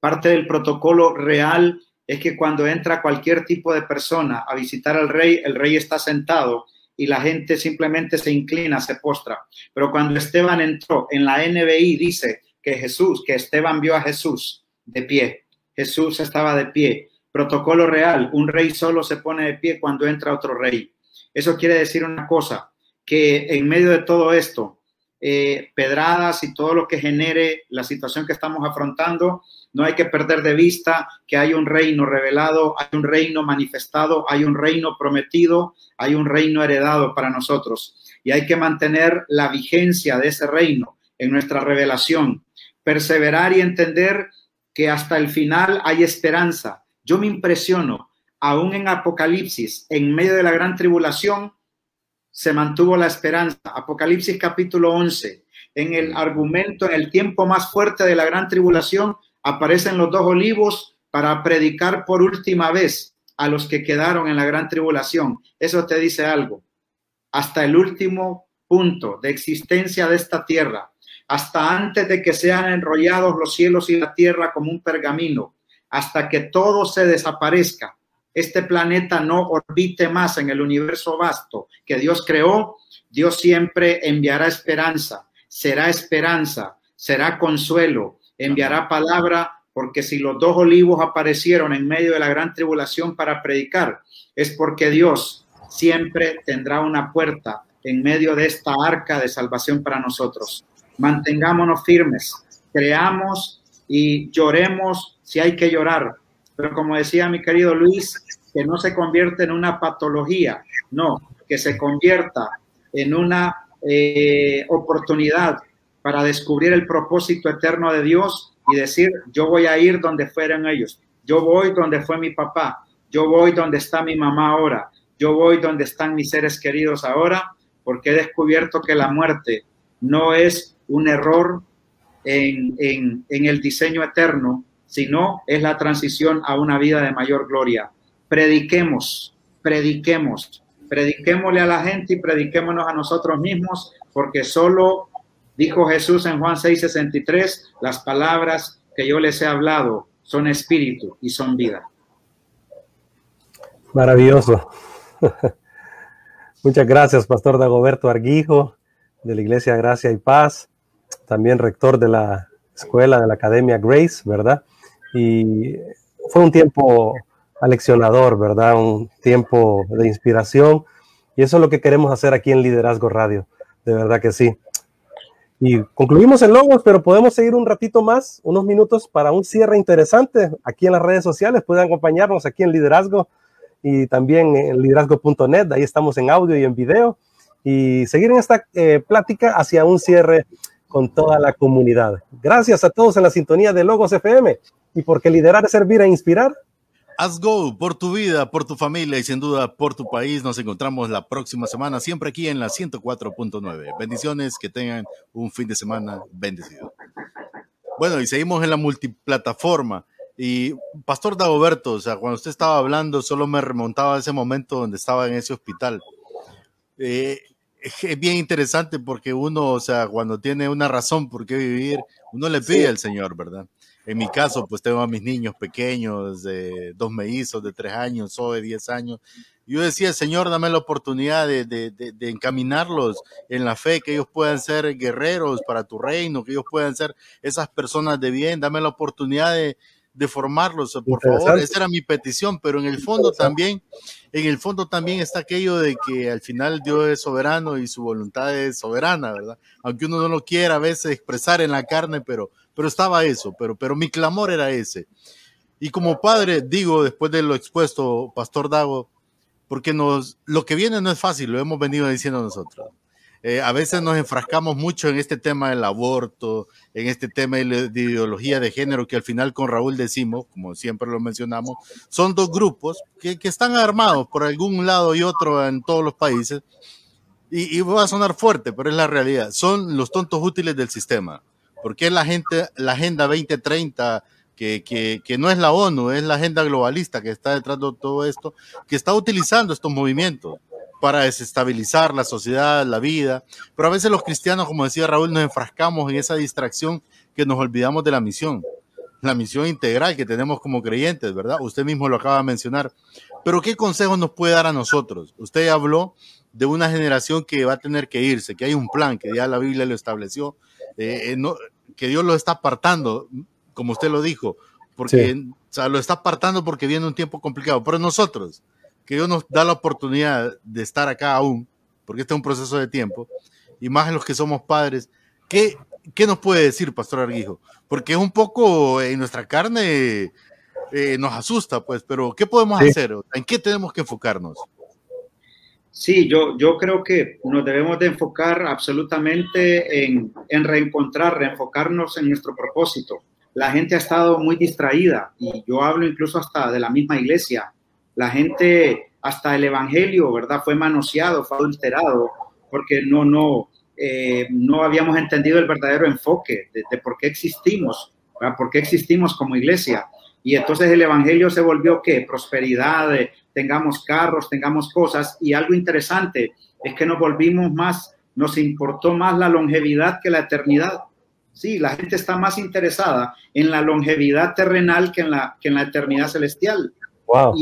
C: Parte del protocolo real es que cuando entra cualquier tipo de persona a visitar al rey, el rey está sentado y la gente simplemente se inclina, se postra. Pero cuando Esteban entró en la NBI dice que Jesús, que Esteban vio a Jesús de pie. Jesús estaba de pie Protocolo real, un rey solo se pone de pie cuando entra otro rey. Eso quiere decir una cosa, que en medio de todo esto, eh, pedradas y todo lo que genere la situación que estamos afrontando, no hay que perder de vista que hay un reino revelado, hay un reino manifestado, hay un reino prometido, hay un reino heredado para nosotros. Y hay que mantener la vigencia de ese reino en nuestra revelación, perseverar y entender que hasta el final hay esperanza, yo me impresiono, aún en Apocalipsis, en medio de la gran tribulación, se mantuvo la esperanza. Apocalipsis capítulo 11. En el argumento, en el tiempo más fuerte de la gran tribulación, aparecen los dos olivos para predicar por última vez a los que quedaron en la gran tribulación. Eso te dice algo. Hasta el último punto de existencia de esta tierra, hasta antes de que sean enrollados los cielos y la tierra como un pergamino, hasta que todo se desaparezca, este planeta no orbite más en el universo vasto que Dios creó, Dios siempre enviará esperanza, será esperanza, será consuelo, enviará palabra, porque si los dos olivos aparecieron en medio de la gran tribulación para predicar, es porque Dios siempre tendrá una puerta en medio de esta arca de salvación para nosotros. Mantengámonos firmes, creamos y lloremos si hay que llorar. Pero como decía mi querido Luis, que no se convierte en una patología, no, que se convierta en una eh, oportunidad para descubrir el propósito eterno de Dios y decir, yo voy a ir donde fueran ellos, yo voy donde fue mi papá, yo voy donde está mi mamá ahora, yo voy donde están mis seres queridos ahora, porque he descubierto que la muerte no es un error en el diseño eterno, sino es la transición a una vida de mayor gloria. Prediquemos, prediquemos, prediquémosle a la gente y prediquémonos a nosotros mismos, porque solo dijo Jesús en Juan 6:63, las palabras que yo les he hablado son espíritu y son vida.
D: Maravilloso. *laughs* Muchas gracias, Pastor Dagoberto Arguijo, de la Iglesia Gracia y Paz, también rector de la escuela de la Academia Grace, ¿verdad? Y fue un tiempo aleccionador, ¿verdad? Un tiempo de inspiración. Y eso es lo que queremos hacer aquí en Liderazgo Radio. De verdad que sí. Y concluimos en Logos, pero podemos seguir un ratito más, unos minutos para un cierre interesante aquí en las redes sociales. Pueden acompañarnos aquí en Liderazgo y también en liderazgo.net. Ahí estamos en audio y en video. Y seguir en esta eh, plática hacia un cierre con toda la comunidad. Gracias a todos en la sintonía de Logos FM. Y porque liderar es servir e inspirar,
B: Haz go por tu vida, por tu familia y sin duda por tu país. Nos encontramos la próxima semana, siempre aquí en la 104.9. Bendiciones, que tengan un fin de semana bendecido. Bueno, y seguimos en la multiplataforma. Y Pastor Dagoberto, o sea, cuando usted estaba hablando, solo me remontaba a ese momento donde estaba en ese hospital. Eh, *laughs* es bien interesante porque uno, o sea, cuando tiene una razón por qué vivir, uno le pide al Señor, ¿verdad? En mi caso, pues tengo a mis niños pequeños, de dos mellizos, de tres años, o de diez años. Yo decía, Señor, dame la oportunidad de, de, de, encaminarlos en la fe, que ellos puedan ser guerreros para tu reino, que ellos puedan ser esas personas de bien. Dame la oportunidad de, de formarlos, por favor. Esa era mi petición, pero en el fondo también, en el fondo también está aquello de que al final Dios es soberano y su voluntad es soberana, ¿verdad? Aunque uno no lo quiera a veces expresar en la carne, pero pero estaba eso, pero, pero mi clamor era ese. Y como padre, digo, después de lo expuesto, Pastor Dago, porque nos, lo que viene no es fácil, lo hemos venido diciendo nosotros. Eh, a veces nos enfrascamos mucho en este tema del aborto, en este tema de, de, ideología de género, que al final con Raúl decimos, como siempre lo mencionamos, son dos grupos que, que están armados por algún lado y otro en todos los países. Y, y va a sonar fuerte, pero es la realidad. Son los tontos útiles del sistema porque la, gente, la Agenda 2030, que, que, que, no es la ONU, es la agenda globalista que está detrás de todo esto, que está utilizando estos movimientos para desestabilizar la sociedad, la vida. Pero a veces los cristianos, como decía Raúl, nos enfrascamos en esa distracción que nos olvidamos de la misión, la misión integral que tenemos como creyentes, ¿verdad? Usted mismo lo acaba de mencionar. Pero ¿qué consejos nos puede dar a nosotros? Usted habló de una generación que va a tener que irse, que hay un plan, que ya la Biblia lo estableció. Eh, eh no, que Dios lo está apartando, como usted lo dijo, porque o sea, lo está apartando porque viene un tiempo complicado. Pero nosotros, que Dios nos da la oportunidad de estar acá aún, porque este es un proceso de tiempo, y más en los que somos padres, ¿qué, qué nos puede decir, Pastor Arguijo? Porque es un poco en nuestra carne, eh, nos asusta, pues, pero ¿qué podemos hacer? ¿En qué tenemos que enfocarnos?
C: Sí, yo, yo creo que nos debemos de enfocar absolutamente en, en reencontrar, reenfocarnos en nuestro propósito. La gente ha estado muy distraída y yo hablo incluso hasta de la misma iglesia. La gente hasta el Evangelio, ¿verdad? Fue manoseado, fue adulterado, porque no, no, eh, no habíamos entendido el verdadero enfoque de, por qué existimos, ¿verdad? por qué existimos como iglesia. Y entonces el Evangelio se volvió qué? Prosperidad, tengamos carros, tengamos cosas. Y algo interesante es que nos volvimos más, nos importó más la longevidad que la eternidad. Sí, la gente está más interesada en la longevidad terrenal que en la, que en la eternidad celestial.
D: Wow.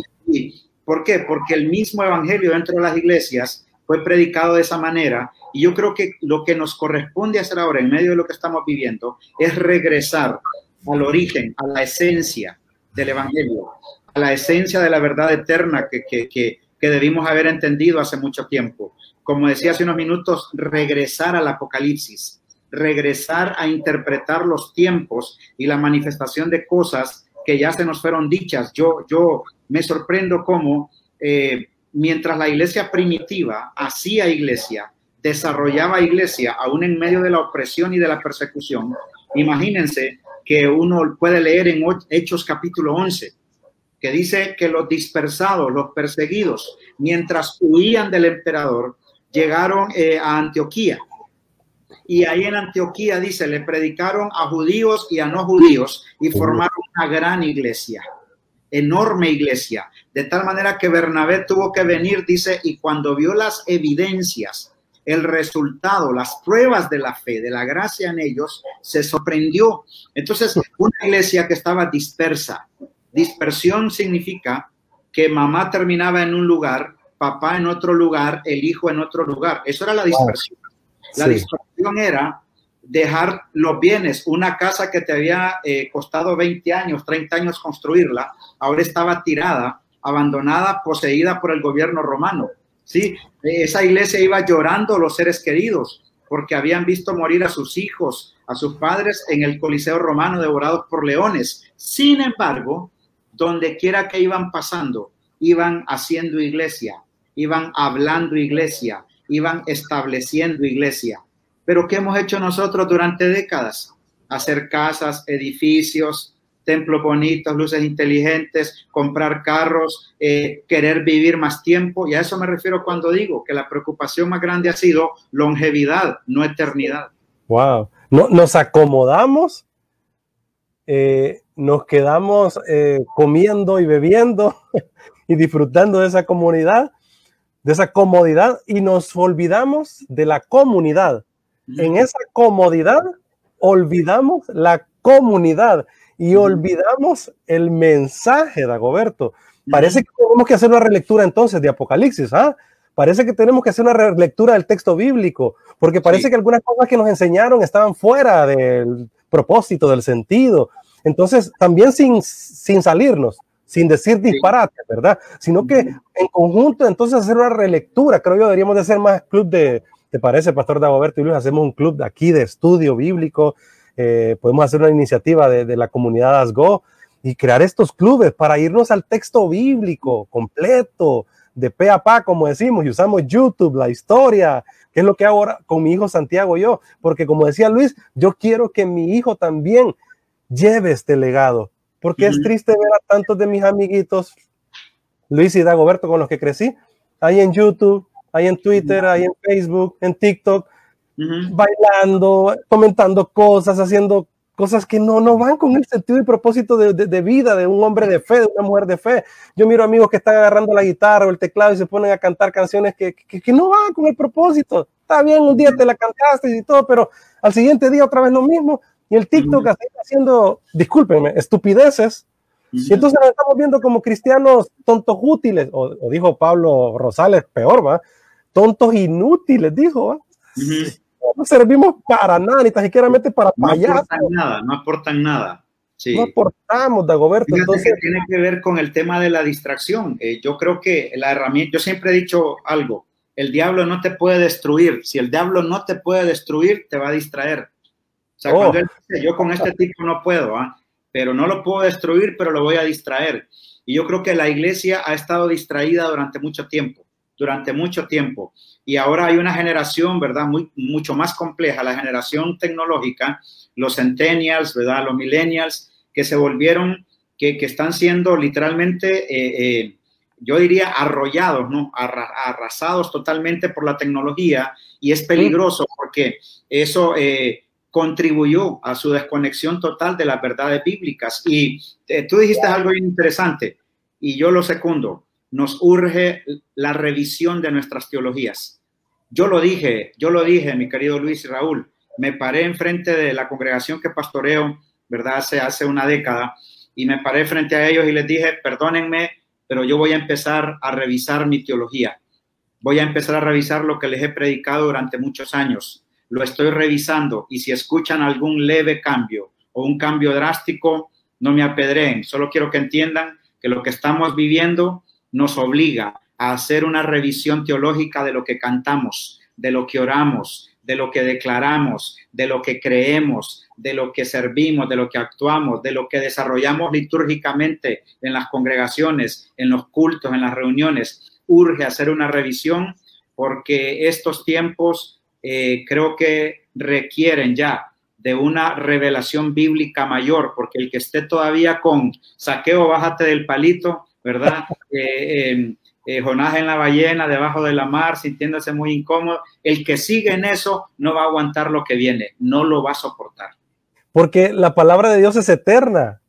C: ¿Por qué? Porque el mismo evangelio dentro de las iglesias fue predicado de esa manera y yo creo que lo que nos corresponde hacer ahora en medio de lo que estamos viviendo es regresar al origen, a la esencia del evangelio, a la esencia de la verdad eterna que, que, que, que debimos haber entendido hace mucho tiempo. Como decía hace unos minutos, regresar al Apocalipsis, regresar a interpretar los tiempos y la manifestación de cosas que ya se nos fueron dichas. Yo, yo me sorprendo cómo eh, mientras la iglesia primitiva hacía iglesia, desarrollaba iglesia, aún en medio de la opresión y de la persecución, imagínense que uno puede leer en Hechos capítulo 11, que dice que los dispersados, los perseguidos, mientras huían del emperador, llegaron eh, a Antioquía y ahí en Antioquía dice, le predicaron a judíos y a no judíos y formaron una gran iglesia, enorme iglesia, de tal manera que Bernabé tuvo que venir, dice, y cuando vio las evidencias, el resultado, las pruebas de la fe, de la gracia en ellos, se sorprendió. Entonces, una iglesia que estaba dispersa, dispersión significa que mamá terminaba en un lugar, papá en otro lugar, el hijo en otro lugar. Eso era la dispersión. La distorsión era dejar los bienes, una casa que te había eh, costado 20 años, 30 años construirla, ahora estaba tirada, abandonada, poseída por el gobierno romano. Sí, esa iglesia iba llorando los seres queridos porque habían visto morir a sus hijos, a sus padres en el Coliseo romano devorados por leones. Sin embargo, donde quiera que iban pasando, iban haciendo iglesia, iban hablando iglesia, iban estableciendo iglesia. Pero ¿qué hemos hecho nosotros durante décadas? Hacer casas, edificios, templos bonitos, luces inteligentes, comprar carros, eh, querer vivir más tiempo. Y a eso me refiero cuando digo que la preocupación más grande ha sido longevidad, no eternidad.
D: Wow. No, nos acomodamos, eh, nos quedamos eh, comiendo y bebiendo *laughs* y disfrutando de esa comunidad de esa comodidad y nos olvidamos de la comunidad. En esa comodidad olvidamos la comunidad y olvidamos el mensaje, Dagoberto. Parece que tenemos que hacer una relectura entonces de Apocalipsis, ¿ah? Parece que tenemos que hacer una relectura del texto bíblico, porque parece que algunas cosas que nos enseñaron estaban fuera del propósito, del sentido. Entonces, también sin, sin salirnos, sin decir disparate, ¿verdad? Sino que en conjunto entonces hacer una relectura, creo yo deberíamos de hacer más club de, ¿te parece, Pastor Dagoberto y Luis? Hacemos un club de aquí de estudio bíblico, eh, podemos hacer una iniciativa de, de la comunidad ASGO y crear estos clubes para irnos al texto bíblico completo, de pe a pa, como decimos, y usamos YouTube, la historia, que es lo que hago ahora con mi hijo Santiago yo, porque como decía Luis, yo quiero que mi hijo también lleve este legado, porque es triste ver a tantos de mis amiguitos, Luis y Dagoberto, con los que crecí, ahí en YouTube, ahí en Twitter, ahí en Facebook, en TikTok, bailando, comentando cosas, haciendo cosas que no, no van con el sentido y propósito de, de, vida de un hombre de fe, de una mujer de fe. Yo miro amigos que están agarrando la guitarra o el teclado y se ponen a cantar canciones que, que, que no van con el propósito. Está bien, un día te la cantaste y todo, pero al siguiente día otra vez lo mismo. Y el TikTok está haciendo, discúlpenme, estupideces. Y entonces nos estamos viendo como cristianos tontos útiles, o, dijo Pablo Rosales, peor, ¿va? Tontos inútiles, dijo, No servimos para nada, ni tan siquiera para
C: no aportan nada, no aportan nada.
D: Sí. No aportamos, Dagoberto.
C: Entonces... Que tiene que ver con el tema de la distracción. Eh, yo creo que la herramienta, yo siempre he dicho algo, el diablo no te puede destruir. Si el diablo no te puede destruir, te va a distraer sea, oh. cuando él dice, yo con este tipo no puedo, ¿ah? pero no lo puedo destruir, pero lo voy a distraer. Y yo creo que la iglesia ha estado distraída durante mucho tiempo, durante mucho tiempo. Y ahora hay una generación, ¿verdad? Muy, mucho más compleja, la generación tecnológica, los centennials, ¿verdad? Los millennials, que se volvieron, que, que están siendo literalmente eh, eh, yo diría, arrollados, ¿no? arrasados totalmente por la tecnología y es peligroso porque eso eh, contribuyó a su desconexión total de las verdades bíblicas. Y eh, tú dijiste algo interesante y yo lo secundo. Nos urge la revisión de nuestras teologías. Yo lo dije, yo lo dije, mi querido Luis y Raúl. Me paré enfrente de la congregación que pastoreo, ¿verdad? Hace, hace una década y me paré frente a ellos y les dije, perdónenme, pero yo voy a empezar a revisar mi teología. Voy a empezar a revisar lo que les he predicado durante muchos años. Lo estoy revisando y si escuchan algún leve cambio o un cambio drástico, no me apedreen. Solo quiero que entiendan que lo que estamos viviendo nos obliga a hacer una revisión teológica de lo que cantamos, de lo que oramos, de lo que declaramos, de lo que creemos, de lo que servimos, de lo que actuamos, de lo que desarrollamos litúrgicamente en las congregaciones, en los cultos, en las reuniones. Urge hacer una revisión porque estos tiempos eh, creo que requieren ya de una revelación bíblica mayor, porque el que esté todavía con saqueo, bájate del palito, ¿verdad? *laughs* Eh, em, eh, Jonás en la ballena, debajo de la mar, sintiéndose muy incómodo. El que sigue en eso no va a aguantar lo que viene, no lo va a soportar.
D: Porque la palabra de Dios es eterna,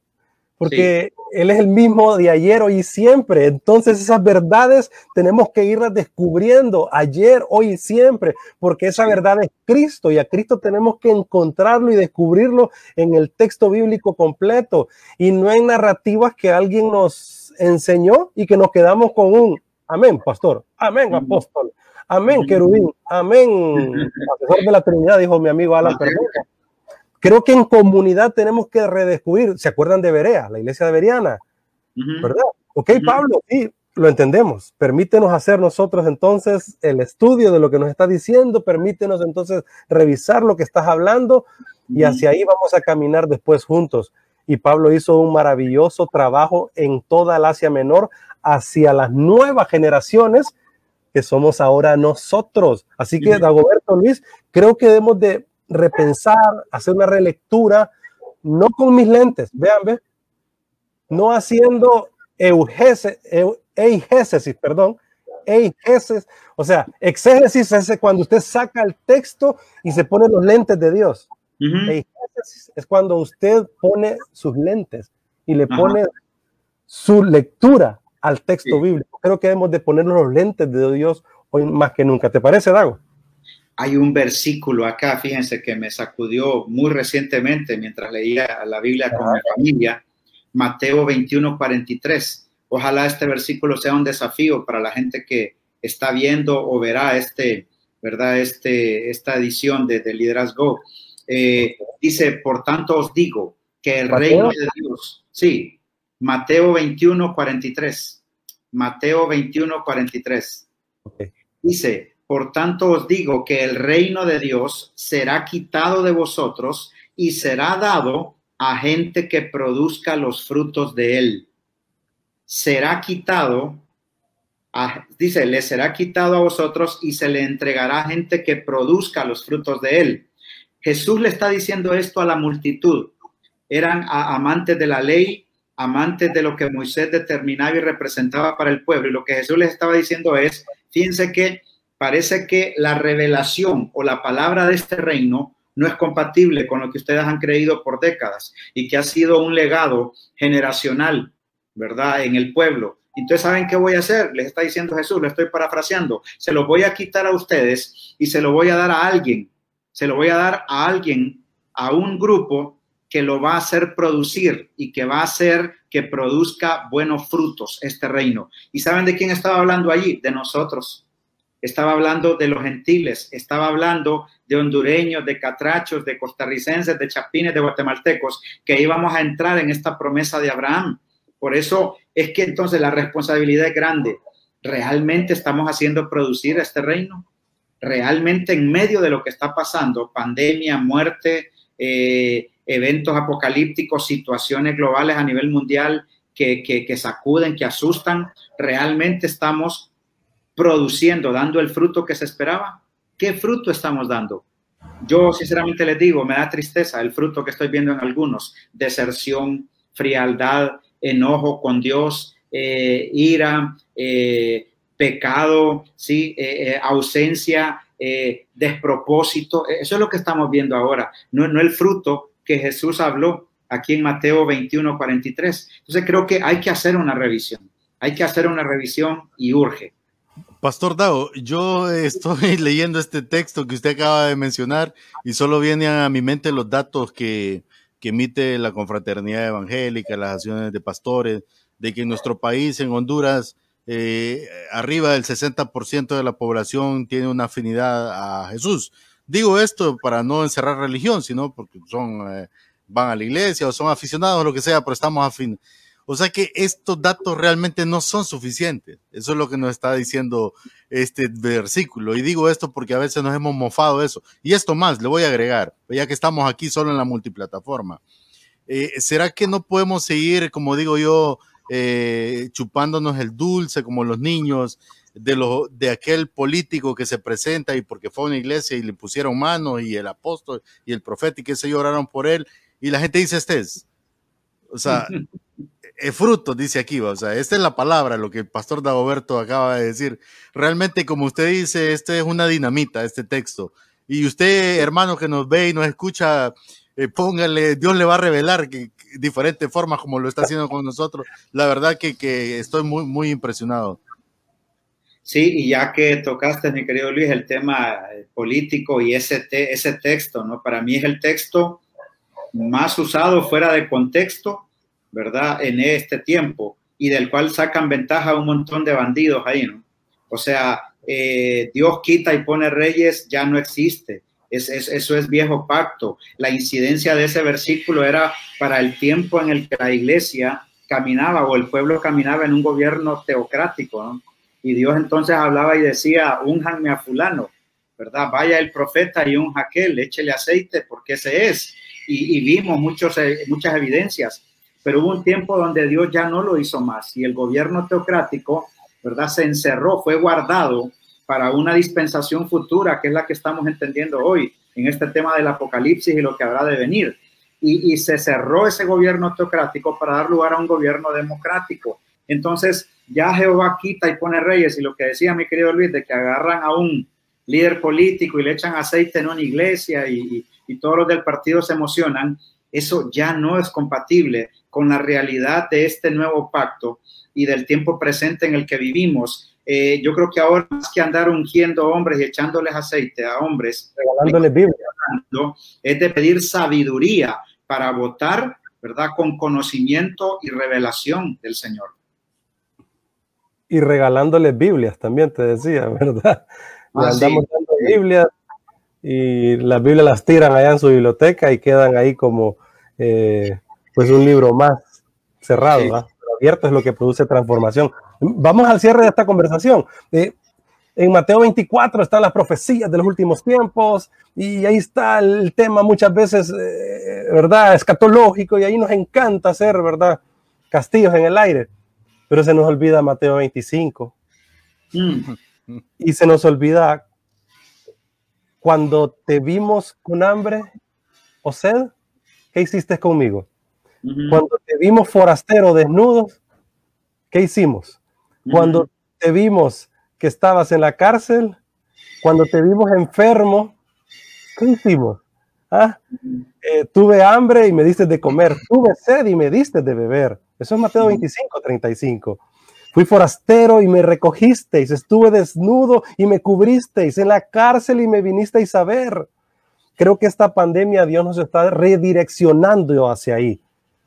D: porque Él es el mismo de ayer, hoy y siempre. Entonces esas verdades tenemos que irlas descubriendo ayer, hoy y siempre, porque esa verdad es Cristo y a Cristo tenemos que encontrarlo y descubrirlo en el texto bíblico completo y no en narrativas que alguien nos enseñó y que nos quedamos con un Amén, pastor. Amén, apóstol. Amén, querubín. Amén, profesor de la Trinidad, dijo mi amigo Alan Perdomo. Creo que en comunidad tenemos que redescubrir. ¿Se acuerdan de Berea, la iglesia de Beriana? ¿Verdad? Ok, Pablo, sí, lo entendemos. Permítenos hacer nosotros entonces el estudio de lo que nos está diciendo, permítenos entonces revisar lo que estás hablando y hacia ahí vamos a caminar después juntos. Y Pablo hizo un maravilloso trabajo en toda el Asia Menor hacia las nuevas generaciones que somos ahora nosotros. Así que, Dagoberto Luis, creo que debemos de repensar, hacer una relectura, no con mis lentes, vean, ve, no haciendo eugesis, eigesis, perdón, eigesis, o sea, exégesis es cuando usted saca el texto y se pone los lentes de Dios. Eigesis es cuando usted pone sus lentes y le pone su lectura al texto bíblico. Creo que debemos de ponernos los lentes de Dios hoy más que nunca. ¿Te parece, Dago?
C: Hay un versículo acá, fíjense, que me sacudió muy recientemente mientras leía la Biblia con mi familia, Mateo 21, 43. Ojalá este versículo sea un desafío para la gente que está viendo o verá este, ¿verdad? Este, esta edición de, de Liderazgo. Eh, dice, por tanto os digo que el reino de Dios, sí, Mateo 21, 43. Mateo 21, 43. Dice, por tanto os digo que el reino de Dios será quitado de vosotros y será dado a gente que produzca los frutos de él. Será quitado, dice, le será quitado a vosotros y se le entregará a gente que produzca los frutos de él. Jesús le está diciendo esto a la multitud. Eran amantes de la ley, amantes de lo que Moisés determinaba y representaba para el pueblo. Y lo que Jesús les estaba diciendo es, fíjense que parece que la revelación o la palabra de este reino no es compatible con lo que ustedes han creído por décadas y que ha sido un legado generacional, ¿verdad? En el pueblo. Entonces, ¿saben qué voy a hacer? Les está diciendo Jesús, lo estoy parafraseando. Se lo voy a quitar a ustedes y se lo voy a dar a alguien. Se lo voy a dar a alguien, a un grupo que lo va a hacer producir y que va a hacer que produzca buenos frutos este reino. ¿Y saben de quién estaba hablando allí? De nosotros. Estaba hablando de los gentiles, estaba hablando de hondureños, de catrachos, de costarricenses, de chapines, de guatemaltecos, que íbamos a entrar en esta promesa de Abraham. Por eso es que entonces la responsabilidad es grande. ¿Realmente estamos haciendo producir este reino? ¿Realmente en medio de lo que está pasando, pandemia, muerte, eh, eventos apocalípticos, situaciones globales a nivel mundial que, que, sacuden, que asustan, ¿realmente estamos produciendo, dando el fruto que se esperaba? ¿Qué fruto estamos dando? Yo sinceramente les digo, me da tristeza el fruto que estoy viendo en algunos, deserción, frialdad, enojo con Dios, eh, ira, eh, pecado, ¿sí? ausencia, despropósito. Eso es lo que estamos viendo ahora, no, no el fruto que Jesús habló aquí en Mateo 21, 43. Entonces creo que hay que hacer una revisión, hay que hacer una revisión y urge.
B: Pastor Dao, yo estoy *laughs* leyendo este texto que usted acaba de mencionar y solo vienen a mi mente los datos que, emite la confraternidad evangélica, las acciones de pastores, de que en nuestro país, en Honduras, eh, arriba del 60% de la población tiene una afinidad a Jesús. Digo esto para no encerrar religión, sino porque son, eh, van a la iglesia o son aficionados, lo que sea, pero estamos afines. O sea que estos datos realmente no son suficientes. Eso es lo que nos está diciendo este versículo. Y digo esto porque a veces nos hemos mofado eso. Y esto más, le voy a agregar, ya que estamos aquí solo en la multiplataforma. Eh, ¿Será que no podemos seguir, como digo yo, eh, chupándonos el dulce como los niños de, lo, de aquel político que se presenta y porque fue a una iglesia y le pusieron manos y el apóstol y el profeta y que se lloraron por él y la gente dice, este es. O sea, *laughs* es fruto, dice aquí, o sea, esta es la palabra, lo que el pastor Dagoberto acaba de decir. Realmente, como usted dice, este es una dinamita, este texto. Y usted, hermano, que nos ve y nos escucha, eh, póngale, Dios le va a revelar que, diferentes formas como lo está haciendo con nosotros. La verdad que, que estoy muy, muy impresionado.
C: Sí, y ya que tocaste, mi querido Luis, el tema eh, político y ese, ese texto, ¿no? Para mí es el texto más usado fuera de contexto ¿verdad? En este tiempo y del cual sacan ventaja un montón de bandidos ahí, ¿no? O sea, eh, Dios quita y pone reyes, ya no existe. Es, eso es viejo pacto. La incidencia de ese versículo era para el tiempo en el que la iglesia caminaba o el pueblo caminaba en un gobierno teocrático. Y Dios entonces hablaba y decía, unjanme a fulano, ¿verdad? Vaya el profeta y un aquel, échele aceite porque ese es. Y, y vimos muchos, eh, muchas evidencias pero hubo un tiempo donde Dios ya no lo hizo más y el gobierno teocrático, ¿verdad? Se encerró, fue guardado para una dispensación futura, que es la que estamos entendiendo hoy en este tema del apocalipsis y lo que habrá de venir. Y, se cerró ese gobierno teocrático para dar lugar a un gobierno democrático. Entonces, ya Jehová quita y pone reyes, y lo que decía mi querido Luis, de que agarran a un líder político y le echan aceite en una iglesia y, y todos los del partido se emocionan, eso ya no es compatible con la realidad de este nuevo pacto y del tiempo presente en el que vivimos. Eh, yo creo que ahora más que andar ungiendo hombres y echándoles aceite a hombres,
D: regalándoles Biblia,
C: es de pedir sabiduría para votar, ¿verdad? Con conocimiento y revelación del Señor.
D: Y regalándoles Biblias también, te decía, *laughs* ¿verdad? Ah, andamos dando Biblias y las Biblias las tiran allá en su biblioteca y quedan ahí como eh, pues un libro más cerrado, Pero abierto es lo que produce transformación. Vamos al cierre de esta conversación. Eh, en Mateo 24 están las profecías de los últimos tiempos y ahí está el tema muchas veces, eh, ¿verdad? Escatológico y ahí nos encanta hacer, ¿verdad? Castillos en el aire. Pero se nos olvida Mateo 25. Mm. Y se nos olvida cuando te vimos con hambre o sed, ¿qué hiciste conmigo? Cuando te vimos forastero desnudos, ¿qué hicimos? Cuando te vimos que estabas en la cárcel, cuando te vimos enfermo, ¿qué hicimos? ¿Ah? Eh, tuve hambre y me diste de comer, tuve sed y me diste de beber. Eso es Mateo 25, 35. Fui forastero y me recogisteis, estuve desnudo y me cubristeis, en la cárcel y me vinisteis a ver. Creo que esta pandemia Dios nos está redireccionando hacia ahí.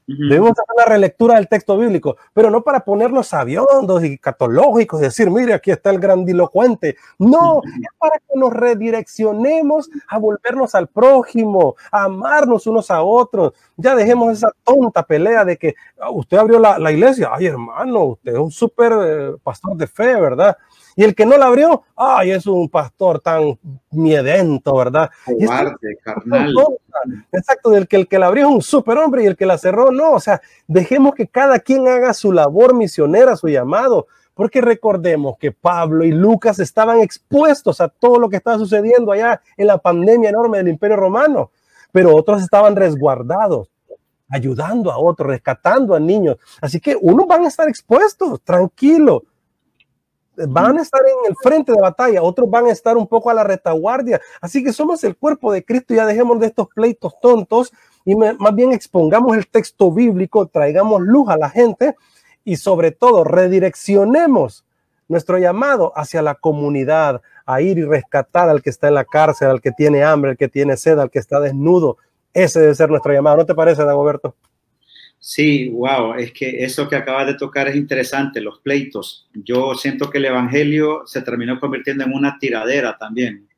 D: Debemos hacer una relectura del texto bíblico, pero no para ponernos aviondos y catológicos, decir, mire, aquí está el grandilocuente. No, es para que nos redireccionemos a volvernos al prójimo, a amarnos unos a otros. Ya dejemos esa tonta pelea de que ah, usted abrió la, la iglesia. Ay, hermano, usted es un súper eh, pastor de fe, ¿verdad? Y el que no la abrió, ay, es un pastor tan miedento, ¿verdad? carnal. Exacto, del que el que la abrió es un superhombre y el que la cerró no. O sea, dejemos que cada quien haga su labor misionera, su llamado. Porque recordemos que Pablo y Lucas estaban expuestos a todo lo que estaba sucediendo allá en la pandemia enorme del Imperio Romano, pero otros estaban resguardados. ayudando a otros, rescatando a niños. Así que unos van a estar expuestos, tranquilo. Van a estar en el frente de batalla, otros van a estar un poco a la retaguardia. Así que somos el cuerpo de Cristo, ya dejemos de estos pleitos tontos y más bien expongamos el texto bíblico, traigamos luz a la gente y sobre todo redireccionemos nuestro llamado hacia la comunidad, a ir y rescatar al que está en la cárcel, al que tiene hambre, al que tiene sed, al que está desnudo. Ese debe ser nuestro llamado. ¿No te parece, Dagoberto?
C: Sí, wow, es que eso que acabas de tocar es interesante, los pleitos. Yo siento que el Evangelio se terminó convirtiendo en una tiradera también.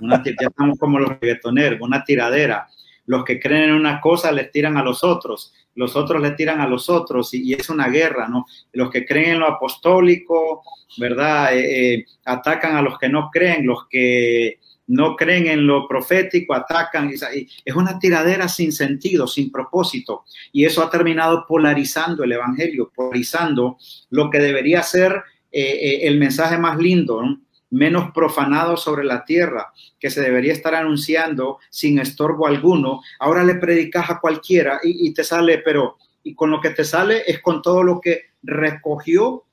C: Una, ya estamos como los reggaetoneros, una tiradera. Los que creen en una cosa les tiran a los otros, los otros les tiran a los otros y, es una guerra, ¿no? Los que creen en lo apostólico, ¿verdad? Eh, eh, atacan a los que no creen, los que no creen en lo profético, atacan. Es una tiradera sin sentido, sin propósito. Y eso ha terminado polarizando el Evangelio, polarizando lo que debería ser eh, eh, el mensaje más lindo, menos profanado sobre la tierra, que se debería estar anunciando sin estorbo alguno. Ahora le predicas a cualquiera y, te sale, pero y con lo que te sale es con todo lo que recogió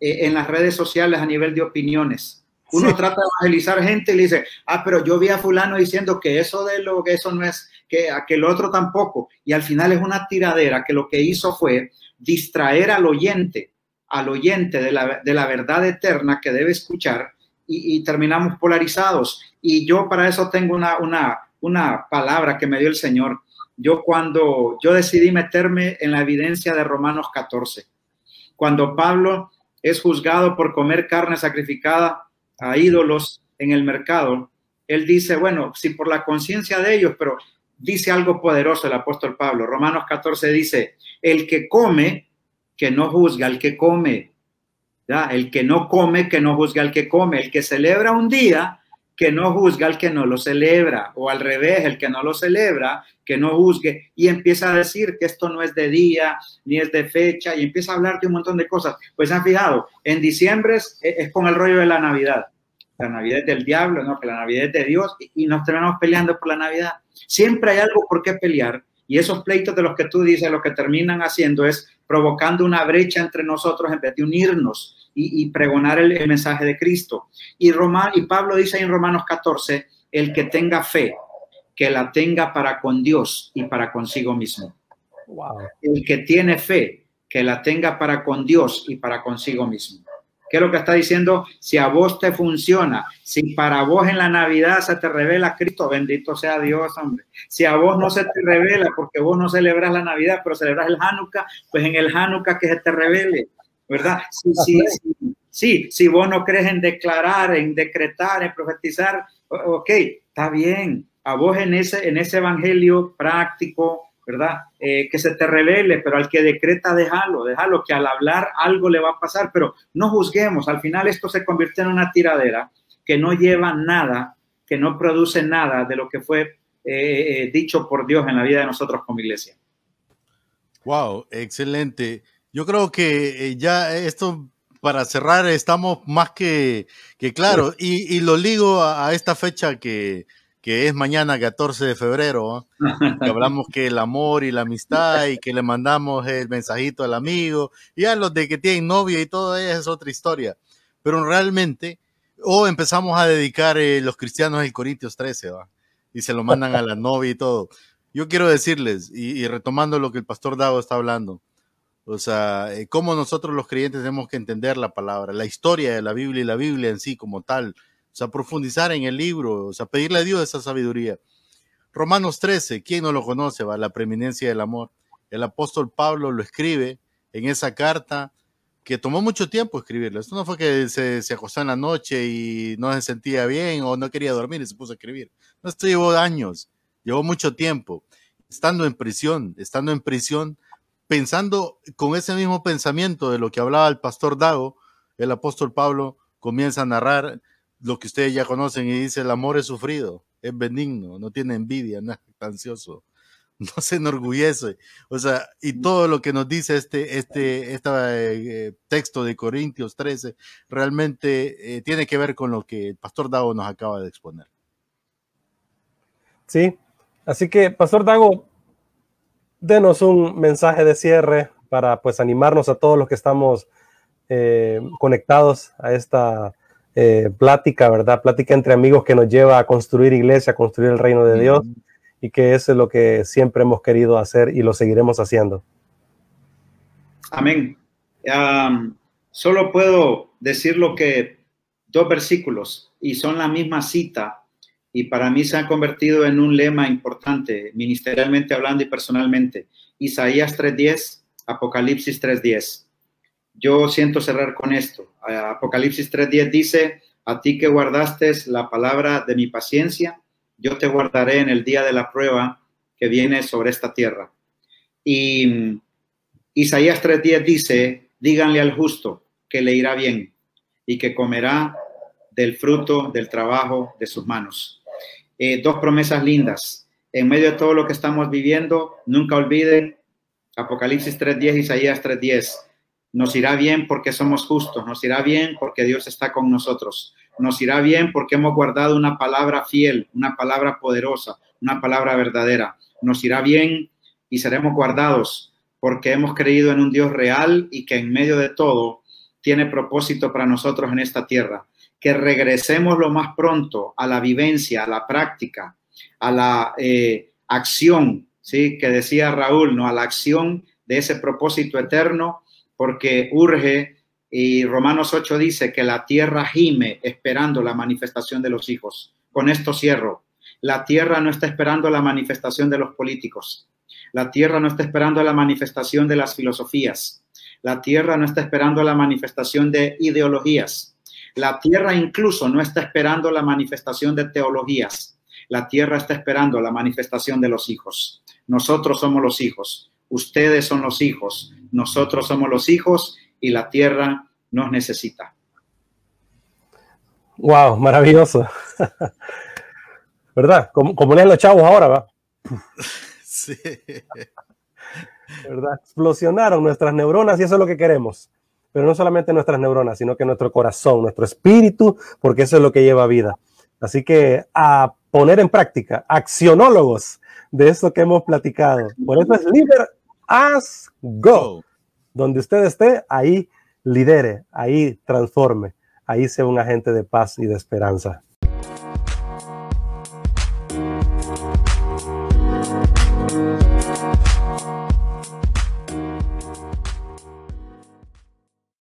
C: eh, en las redes sociales a nivel de opiniones uno trata de evangelizar gente y le dice, ah, pero yo vi a fulano diciendo que eso de lo que eso no es, que aquel otro tampoco. Y al final es una tiradera que lo que hizo fue distraer al oyente, al oyente de la, de la verdad eterna que debe escuchar y, terminamos polarizados. Y yo para eso tengo una, una, una palabra que me dio el Señor. Yo cuando yo decidí meterme en la evidencia de Romanos 14, cuando Pablo es juzgado por comer carne sacrificada a ídolos en el mercado, él dice, bueno, si por la conciencia de ellos, pero dice algo poderoso el apóstol Pablo. Romanos 14 dice, el que come, que no juzga al que come. ¿ya? El que no come, que no juzga al que come. El que celebra un día, que no juzga al que no lo celebra, o al revés, el que no lo celebra, que no juzgue, y empieza a decir que esto no es de día, ni es de fecha, y empieza a hablar de un montón de cosas. Pues han fijado, en diciembre es, es con el rollo de la Navidad. La Navidad es del diablo, no, que la Navidad es de Dios, y nos terminamos peleando por la Navidad. Siempre hay algo por qué pelear, y esos pleitos de los que tú dices, lo que terminan haciendo es provocando una brecha entre nosotros en vez de unirnos y, pregonar el, mensaje de Cristo. Y, Roma, y Pablo dice en Romanos 14, el que tenga fe, que la tenga para con Dios y para consigo mismo. El que tiene fe, que la tenga para con Dios y para consigo mismo. ¿Qué es lo que está diciendo? Si a vos te funciona, si para vos en la Navidad se te revela Cristo, bendito sea Dios, hombre. Si a vos no se te revela porque vos no celebras la Navidad, pero celebras el Hanukkah, pues en el Hanukkah que se te revele. ¿Verdad? Sí, sí, sí, si vos no crees en declarar, en decretar, en profetizar, ok, está bien. A vos en ese, en ese evangelio práctico, ¿verdad? Eh, que se te revele, pero al que decreta, déjalo, déjalo, que al hablar algo le va a pasar, pero no juzguemos, al final esto se convierte en una tiradera que no lleva nada, que no produce nada de lo que fue eh, eh, dicho por Dios en la vida de nosotros como iglesia.
B: Wow, excelente. Yo creo que eh, ya esto, para cerrar, estamos más que, que claro. Y, lo ligo a, esta fecha que, que, es mañana, 14 de febrero, que hablamos que el amor y la amistad y que le mandamos el mensajito al amigo. Y a los de que tienen novia y todo eso es otra historia. Pero realmente, o empezamos a dedicar eh, los cristianos el Corintios 13, ¿va? Y se lo mandan a la novia y todo. Yo quiero decirles, y, y retomando lo que el pastor Dago está hablando, o sea, eh, cómo nosotros los creyentes tenemos que entender la palabra, la historia de la Biblia y la Biblia en sí como tal. O sea, profundizar en el libro, o sea, pedirle a Dios esa sabiduría. Romanos 13, ¿quién no lo conoce? Va? La preeminencia del amor. El apóstol Pablo lo escribe en esa carta que tomó mucho tiempo escribirla. Esto no fue que se, se, acostó en la noche y no se sentía bien o no quería dormir y se puso a escribir. No, esto llevó años, llevó mucho tiempo. Estando en prisión, estando en prisión, pensando con ese mismo pensamiento de lo que hablaba el pastor Dago, el apóstol Pablo comienza a narrar lo que ustedes ya conocen y dice, el amor es sufrido, es benigno, no tiene envidia, *laughs* no es ansioso, no se enorgullece. O sea, y todo lo que nos dice este, este, este eh, texto de Corintios 13 realmente eh, tiene que ver con lo que el pastor Dago nos acaba de exponer.
D: Sí, así que, pastor Dago, denos un mensaje de cierre para pues animarnos a todos los que estamos eh, conectados a esta eh, plática, ¿verdad? Plática entre amigos que nos lleva a construir iglesia, a construir el reino de Dios y que eso es lo que siempre hemos querido hacer y lo seguiremos haciendo.
C: Amén. solo puedo decir lo que dos versículos y son la misma cita y para mí se han convertido en un lema importante, ministerialmente hablando y personalmente. Isaías 3.10, Apocalipsis 3.10. Yo siento cerrar con esto. Apocalipsis 3.10 dice, a ti que guardaste la palabra de mi paciencia, yo te guardaré en el día de la prueba que viene sobre esta tierra. Y mm, Isaías 3.10 dice, díganle al justo que le irá bien y que comerá del fruto del trabajo de sus manos. Eh, dos promesas lindas. En medio de todo lo que estamos viviendo, nunca olviden Apocalipsis 3.10, Isaías 3.10. Nos irá bien porque somos justos, nos irá bien porque Dios está con nosotros, nos irá bien porque hemos guardado una palabra fiel, una palabra poderosa, una palabra verdadera. Nos irá bien y seremos guardados porque hemos creído en un Dios real y que en medio de todo tiene propósito para nosotros en esta tierra que regresemos lo más pronto a la vivencia, a la práctica, a la eh, acción, ¿sí? Que decía Raúl, ¿no? A la acción de ese propósito eterno, porque urge, y Romanos 8 dice que la tierra gime esperando la manifestación de los hijos. Con esto cierro. La tierra no está esperando la manifestación de los políticos. La tierra no está esperando la manifestación de las filosofías. La tierra no está esperando la manifestación de ideologías. La tierra incluso no está esperando la manifestación de teologías. La tierra está esperando la manifestación de los hijos. Nosotros somos los hijos. Ustedes son los hijos. Nosotros somos los hijos y la tierra nos necesita.
D: Wow, maravilloso. *laughs* ¿Verdad? Como, como leen los chavos ahora, ¿va? *laughs* Sí. ¿Verdad? Explosionaron nuestras neuronas y eso es lo que queremos pero no solamente nuestras neuronas, sino que nuestro corazón, nuestro espíritu, porque eso es lo que lleva vida. Así que a poner en práctica, accionólogos de eso que hemos platicado. Por eso es Lider as go. Donde usted esté, ahí lidere, ahí transforme, ahí sea un agente de paz y de esperanza.